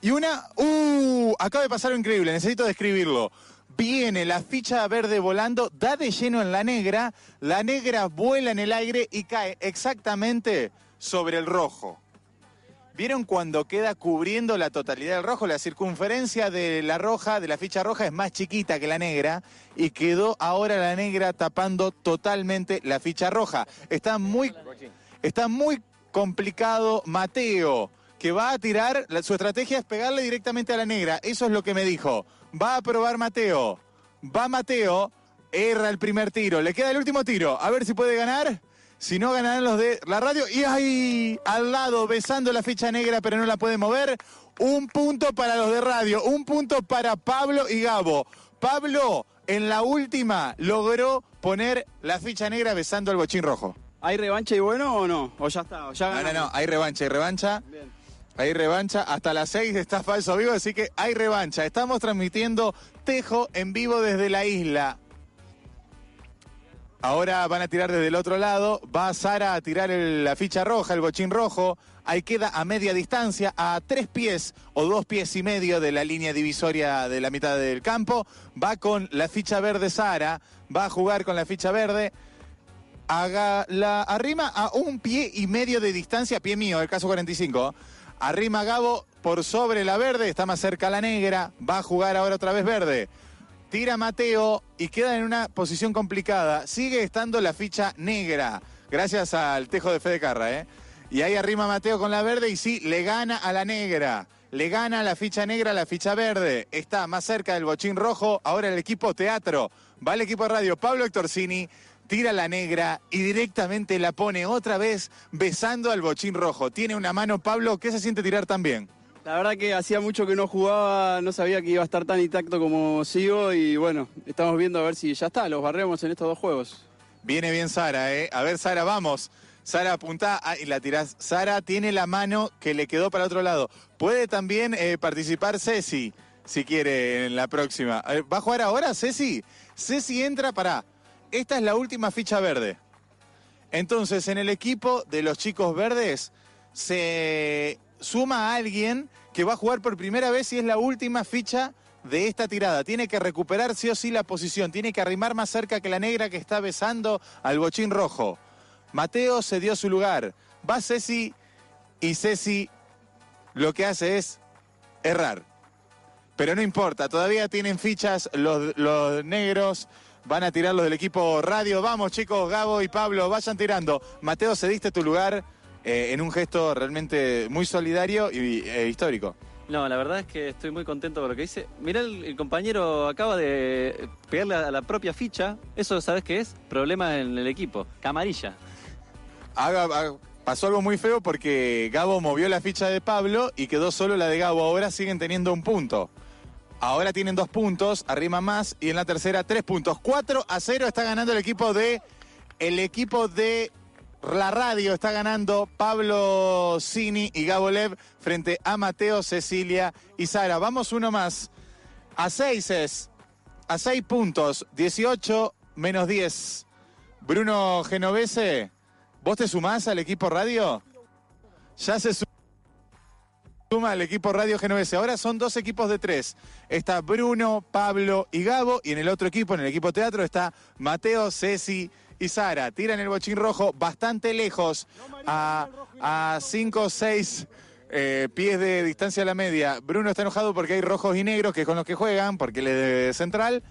Speaker 6: Y una. ¡Uh! Acaba de pasar algo increíble, necesito describirlo. Viene la ficha verde volando, da de lleno en la negra, la negra vuela en el aire y cae exactamente sobre el rojo. ¿Vieron cuando queda cubriendo la totalidad del rojo? La circunferencia de la roja, de la ficha roja, es más chiquita que la negra y quedó ahora la negra tapando totalmente la ficha roja. Está muy, está muy complicado Mateo, que va a tirar, su estrategia es pegarle directamente a la negra. Eso es lo que me dijo. Va a probar Mateo. Va Mateo, erra el primer tiro. Le queda el último tiro. A ver si puede ganar. Si no, ganarán los de la radio. Y ahí, al lado, besando la ficha negra, pero no la puede mover. Un punto para los de radio. Un punto para Pablo y Gabo. Pablo, en la última, logró poner la ficha negra besando el bochín rojo.
Speaker 7: ¿Hay revancha y bueno o no? ¿O ya está? ¿O ya
Speaker 6: No, no,
Speaker 7: ganamos?
Speaker 6: no, hay revancha, hay revancha. Hay revancha, hasta las 6 está falso vivo, así que hay revancha. Estamos transmitiendo Tejo en vivo desde la isla. Ahora van a tirar desde el otro lado. Va Sara a tirar la ficha roja, el bochín rojo. Ahí queda a media distancia, a tres pies o dos pies y medio de la línea divisoria de la mitad del campo. Va con la ficha verde Sara. Va a jugar con la ficha verde. Haga la arrima a un pie y medio de distancia, pie mío, el caso 45. Arrima Gabo por sobre la verde, está más cerca la negra. Va a jugar ahora otra vez verde. Tira Mateo y queda en una posición complicada. Sigue estando la ficha negra, gracias al tejo de Fede Carra, ¿eh? Y ahí arrima Mateo con la verde y sí, le gana a la negra. Le gana la ficha negra a la ficha verde. Está más cerca del bochín rojo. Ahora el equipo teatro. Va el equipo de radio. Pablo Hectorsini tira la negra y directamente la pone otra vez besando al bochín rojo. Tiene una mano Pablo. ¿Qué se siente tirar también?
Speaker 7: La verdad que hacía mucho que no jugaba, no sabía que iba a estar tan intacto como sigo y bueno, estamos viendo a ver si ya está, los barremos en estos dos juegos.
Speaker 6: Viene bien Sara, ¿eh? A ver, Sara, vamos. Sara, apunta ah, y la tirás. Sara tiene la mano que le quedó para otro lado. Puede también eh, participar Ceci, si quiere, en la próxima. ¿Va a jugar ahora, Ceci? Ceci entra para. Esta es la última ficha verde. Entonces, en el equipo de los chicos verdes se suma a alguien que va a jugar por primera vez y es la última ficha de esta tirada. Tiene que recuperar sí o sí la posición, tiene que arrimar más cerca que la negra que está besando al bochín rojo. Mateo se dio su lugar. Va Ceci y Ceci lo que hace es errar. Pero no importa, todavía tienen fichas los, los negros. Van a tirar los del equipo radio. Vamos chicos, Gabo y Pablo, vayan tirando. Mateo, cediste tu lugar eh, en un gesto realmente muy solidario y eh, histórico.
Speaker 18: No, la verdad es que estoy muy contento con lo que hice. Mirá, el, el compañero acaba de pegarle a la propia ficha. Eso, ¿sabes qué es? Problema en el equipo. Camarilla.
Speaker 6: Haga- haga- pasó algo muy feo porque Gabo movió la ficha de Pablo y quedó solo la de Gabo. Ahora siguen teniendo un punto. Ahora tienen dos puntos, arrima más y en la tercera tres puntos. 4 a 0 está ganando el equipo de el equipo de la radio está ganando Pablo Cini y Gabo Lev frente a Mateo, Cecilia y Sara. Vamos uno más. A 6 es a 6 puntos, 18 menos 10. Bruno Genovese, ¿vos te sumás al equipo radio? Ya se su- suma al equipo Radio Genovese. Ahora son dos equipos de tres. Está Bruno, Pablo y Gabo. Y en el otro equipo, en el equipo teatro, está Mateo, Ceci y Sara. Tiran el bochín rojo bastante lejos, a 5 o 6 pies de distancia a la media. Bruno está enojado porque hay rojos y negros, que es con los que juegan, porque él es de central.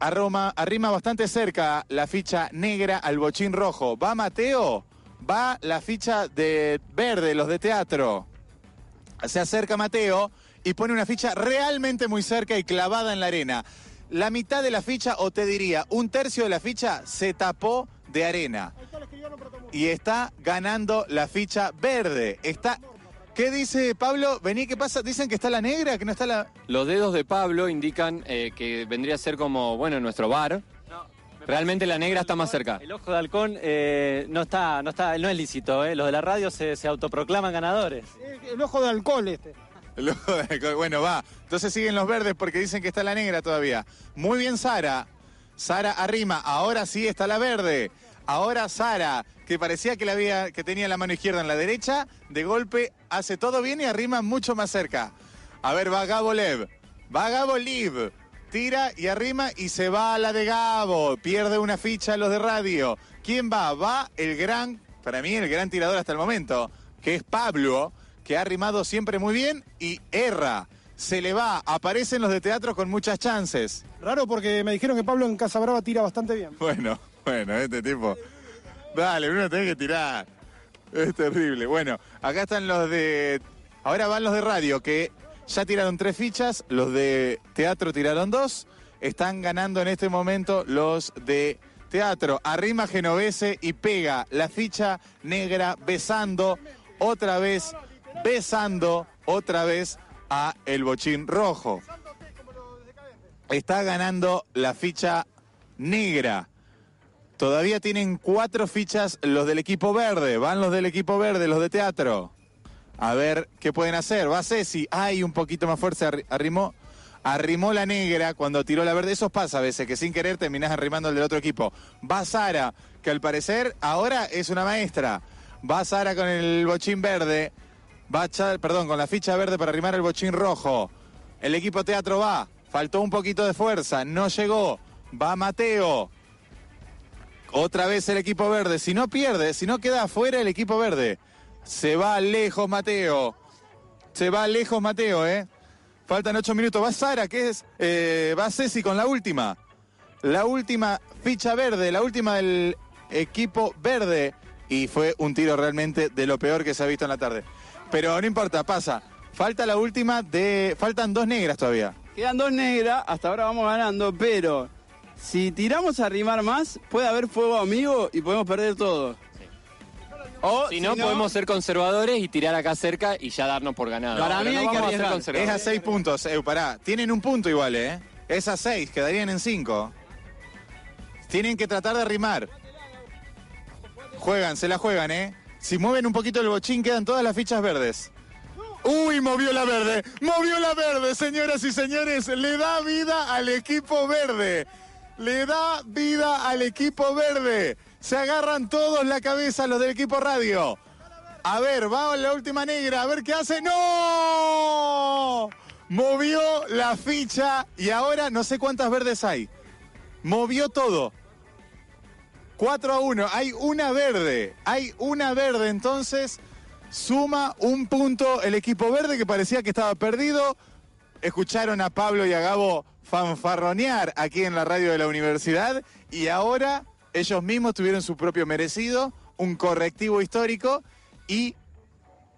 Speaker 6: Arroma, arrima bastante cerca la ficha negra al bochín rojo. ¿Va Mateo? Va la ficha de verde, los de teatro. Se acerca Mateo y pone una ficha realmente muy cerca y clavada en la arena. La mitad de la ficha, o te diría, un tercio de la ficha se tapó de arena. Y está ganando la ficha verde. Está. ¿Qué dice Pablo? Vení, ¿qué pasa? Dicen que está la negra, que no está la.
Speaker 8: Los dedos de Pablo indican eh, que vendría a ser como, bueno, nuestro bar. Realmente la negra está más cerca.
Speaker 18: El ojo de halcón eh, no está, no está, no es lícito, ¿eh? Los de la radio se, se autoproclaman ganadores.
Speaker 16: El ojo de alcohol este.
Speaker 6: El ojo de halcón. [LAUGHS] Bueno, va. Entonces siguen los verdes porque dicen que está la negra todavía. Muy bien, Sara. Sara arrima. Ahora sí está la verde. Ahora Sara, que parecía que, tenía la mano izquierda en la derecha, de golpe hace todo bien y arrima mucho más cerca. A ver, va Gabo Lev. Va Gabo Liv. Tira y arrima y se va a la de Gabo. Pierde una ficha a los de radio. ¿Quién va? Va el gran, para mí el gran tirador hasta el momento, que es Pablo, que ha arrimado siempre muy bien y erra. Se le va, aparecen los de teatro con muchas chances.
Speaker 16: Raro porque me dijeron que Pablo en Casa Brava tira bastante bien.
Speaker 6: Bueno, [LAUGHS] bueno, este tipo. Dale, Bruno, tenés que tirar. Es terrible. Bueno, acá están los de. Ahora van los de radio, que ya tiraron tres fichas. Los de teatro tiraron dos. Están ganando en este momento los de teatro. Arrima Genovese y pega la ficha negra besando otra vez, besando otra vez a el bochín rojo. Está ganando la ficha negra. Todavía tienen cuatro fichas los del equipo verde. Van los del equipo verde, los de teatro. A ver qué pueden hacer. Va Ceci. Ay, un poquito más fuerte. arri- Arrimó, arrimó la negra cuando tiró la verde. Eso pasa a veces, que sin querer terminás arrimando el del otro equipo. Va Sara, que al parecer ahora es una maestra. Va Sara con el bochín verde. Va Cha- perdón, con la ficha verde para arrimar el bochín rojo. El equipo teatro va. Faltó un poquito de fuerza. No llegó. Va Mateo. Otra vez el equipo verde. Si no pierde, si no queda afuera el equipo verde. Se va lejos Mateo. Se va lejos Mateo, ¿eh? Faltan ocho minutos. Va Sara, que es. eh, va Ceci con la última. La última ficha verde, la última del equipo verde. Y fue un tiro realmente de lo peor que se ha visto en la tarde. Pero no importa, pasa. Falta la última de. Faltan dos negras todavía.
Speaker 7: Quedan dos negras, hasta ahora vamos ganando, pero si tiramos a rimar más, puede haber fuego amigo y podemos perder todo. O
Speaker 8: Si no, podemos ser conservadores y tirar acá cerca y ya darnos por ganado.
Speaker 7: Para
Speaker 8: Pero
Speaker 7: mí
Speaker 8: no
Speaker 7: hay que
Speaker 8: vamos a ser
Speaker 7: arriesgar.
Speaker 6: Es a seis puntos, eh, pará. Tienen un punto igual, ¿eh? Es a seis, quedarían en cinco. Tienen que tratar de rimar. Juegan, se la juegan, ¿eh? Si mueven un poquito el bochín, quedan todas las fichas verdes. ¡Uy, movió la verde! ¡Movió la verde, señoras y señores! Le da vida al equipo verde. Le da vida al equipo verde. Se agarran todos la cabeza los del equipo radio. A ver, va la última negra, a ver qué hace. ¡No! Movió la ficha y ahora no sé cuántas verdes hay. Movió todo. 4 a 1. Hay una verde. Hay una verde. Entonces suma un punto el equipo verde que parecía que estaba perdido. Escucharon a Pablo y a Gabo fanfarronear aquí en la radio de la universidad y ahora ellos mismos tuvieron su propio merecido, un correctivo histórico y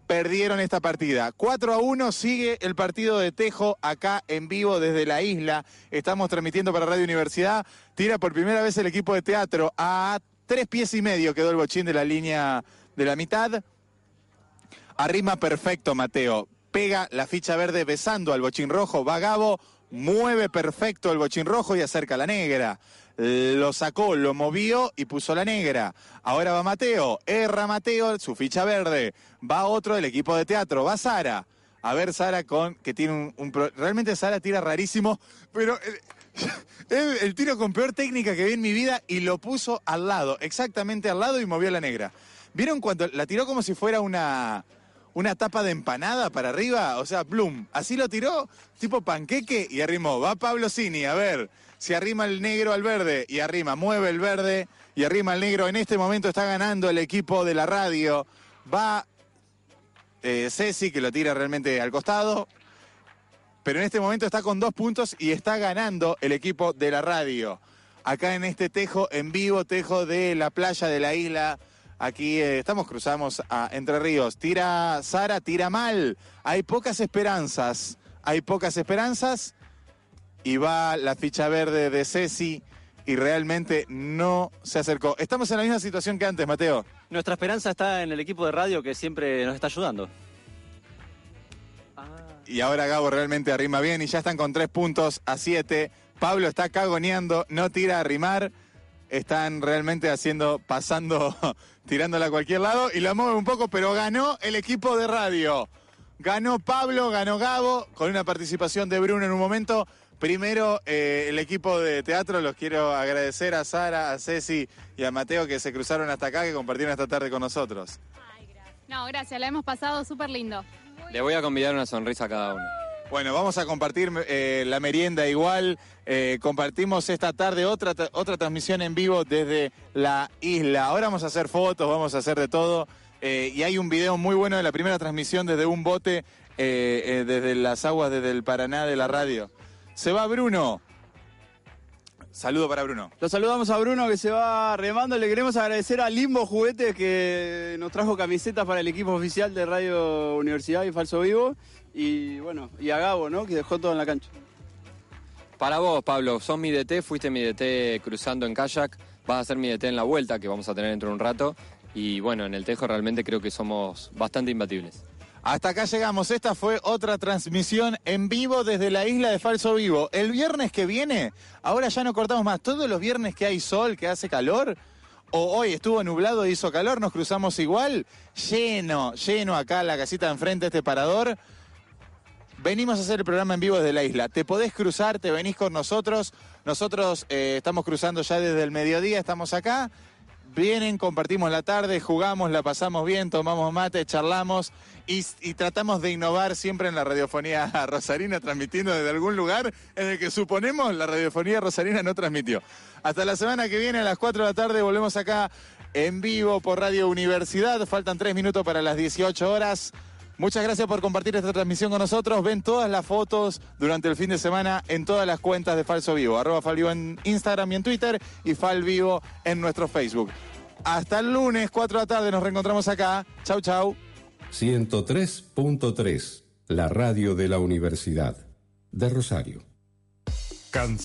Speaker 6: perdieron esta partida. 4 a 1 sigue el partido de Tejo acá en vivo desde la isla. Estamos transmitiendo para Radio Universidad. Tira por primera vez el equipo de teatro a tres pies y medio quedó el bochín de la línea de la mitad. Arrima perfecto Mateo. Pega la ficha verde besando al bochín rojo. Va Gabo, mueve perfecto el bochín rojo y acerca la negra. Lo sacó, lo movió y puso la negra. Ahora va Mateo, erra Mateo, su ficha verde. Va otro del equipo de teatro, va Sara. A ver Sara con que tiene un, realmente Sara tira rarísimo, pero eh, [LAUGHS] el, el tiro con peor técnica que vi en mi vida y lo puso al lado, exactamente al lado y movió la negra. ¿Vieron cuando la tiró como si fuera una una tapa de empanada para arriba? O sea, plum, así lo tiró, tipo panqueque y arrimó. Va Pablo Cini, a ver, si arrima el negro al verde y arrima, mueve el verde y arrima el negro. En este momento está ganando el equipo de la radio. Va eh, Ceci, que lo tira realmente al costado. Pero en este momento está con dos puntos y está ganando el equipo de la radio. Acá en este tejo en vivo, tejo de la playa de la isla. Aquí eh, estamos, cruzamos a Entre Ríos. Tira Sara, tira mal. Hay pocas esperanzas. Hay pocas esperanzas. Y va la ficha verde de Ceci y realmente no se acercó. Estamos en la misma situación que antes, Mateo.
Speaker 18: Nuestra esperanza está en el equipo de radio que siempre nos está ayudando.
Speaker 6: Y ahora Gabo realmente arrima bien y ya están con tres puntos a siete. Pablo está cagoneando, no tira a rimar. Están realmente haciendo, pasando, [LAUGHS] tirándola a cualquier lado y la mueve un poco, pero ganó el equipo de radio. Ganó Pablo, ganó Gabo, con una participación de Bruno en un momento. Primero, eh, el equipo de teatro, los quiero agradecer a Sara, a Ceci y a Mateo que se cruzaron hasta acá, que compartieron esta tarde con nosotros.
Speaker 34: No, gracias, la hemos pasado súper lindo.
Speaker 8: Le voy a convidar una sonrisa a cada uno.
Speaker 6: Bueno, vamos a compartir eh, la merienda igual. Eh, compartimos esta tarde otra, tra- otra transmisión en vivo desde la isla. Ahora vamos a hacer fotos, vamos a hacer de todo. Eh, y hay un video muy bueno de la primera transmisión desde un bote, eh, eh, desde las aguas desde el Paraná de la radio. Se va Bruno. Saludo para Bruno.
Speaker 7: Lo saludamos a Bruno que se va remando. Le queremos agradecer a Limbo Juguetes que nos trajo camisetas para el equipo oficial de Radio Universidad y Falso Vivo. Y bueno, y a Gabo, ¿no? Que dejó todo en la cancha.
Speaker 8: Para vos, Pablo, sos mi DT, fuiste mi DT cruzando en kayak, vas a ser mi DT en la vuelta, que vamos a tener dentro de un rato. Y bueno, en el Tejo realmente creo que somos bastante imbatibles.
Speaker 6: Hasta acá llegamos. Esta fue otra transmisión en vivo desde la isla de Falso Vivo. El viernes que viene, ahora ya no cortamos más. Todos los viernes que hay sol, que hace calor, o hoy estuvo nublado, hizo calor, nos cruzamos igual, lleno, lleno acá la casita de enfrente, este parador. Venimos a hacer el programa en vivo desde la isla. Te podés cruzar, te venís con nosotros. Nosotros eh, estamos cruzando ya desde el mediodía, estamos acá. Vienen, compartimos la tarde, jugamos, la pasamos bien, tomamos mate, charlamos y, tratamos de innovar siempre en la radiofonía [LAUGHS] rosarina, transmitiendo desde algún lugar en el que suponemos la radiofonía rosarina no transmitió. Hasta la semana que viene a las 4 de la tarde volvemos acá en vivo por Radio Universidad. Faltan 3 minutos para las 18 horas. Muchas gracias por compartir esta transmisión con nosotros. Ven todas las fotos durante el fin de semana en todas las cuentas de Falso Vivo. Arroba Falvivo en Instagram y en Twitter y Falvivo en nuestro Facebook. Hasta el lunes, 4 de la tarde, nos reencontramos acá. Chau, chau.
Speaker 4: 103.3, la radio de la Universidad de Rosario.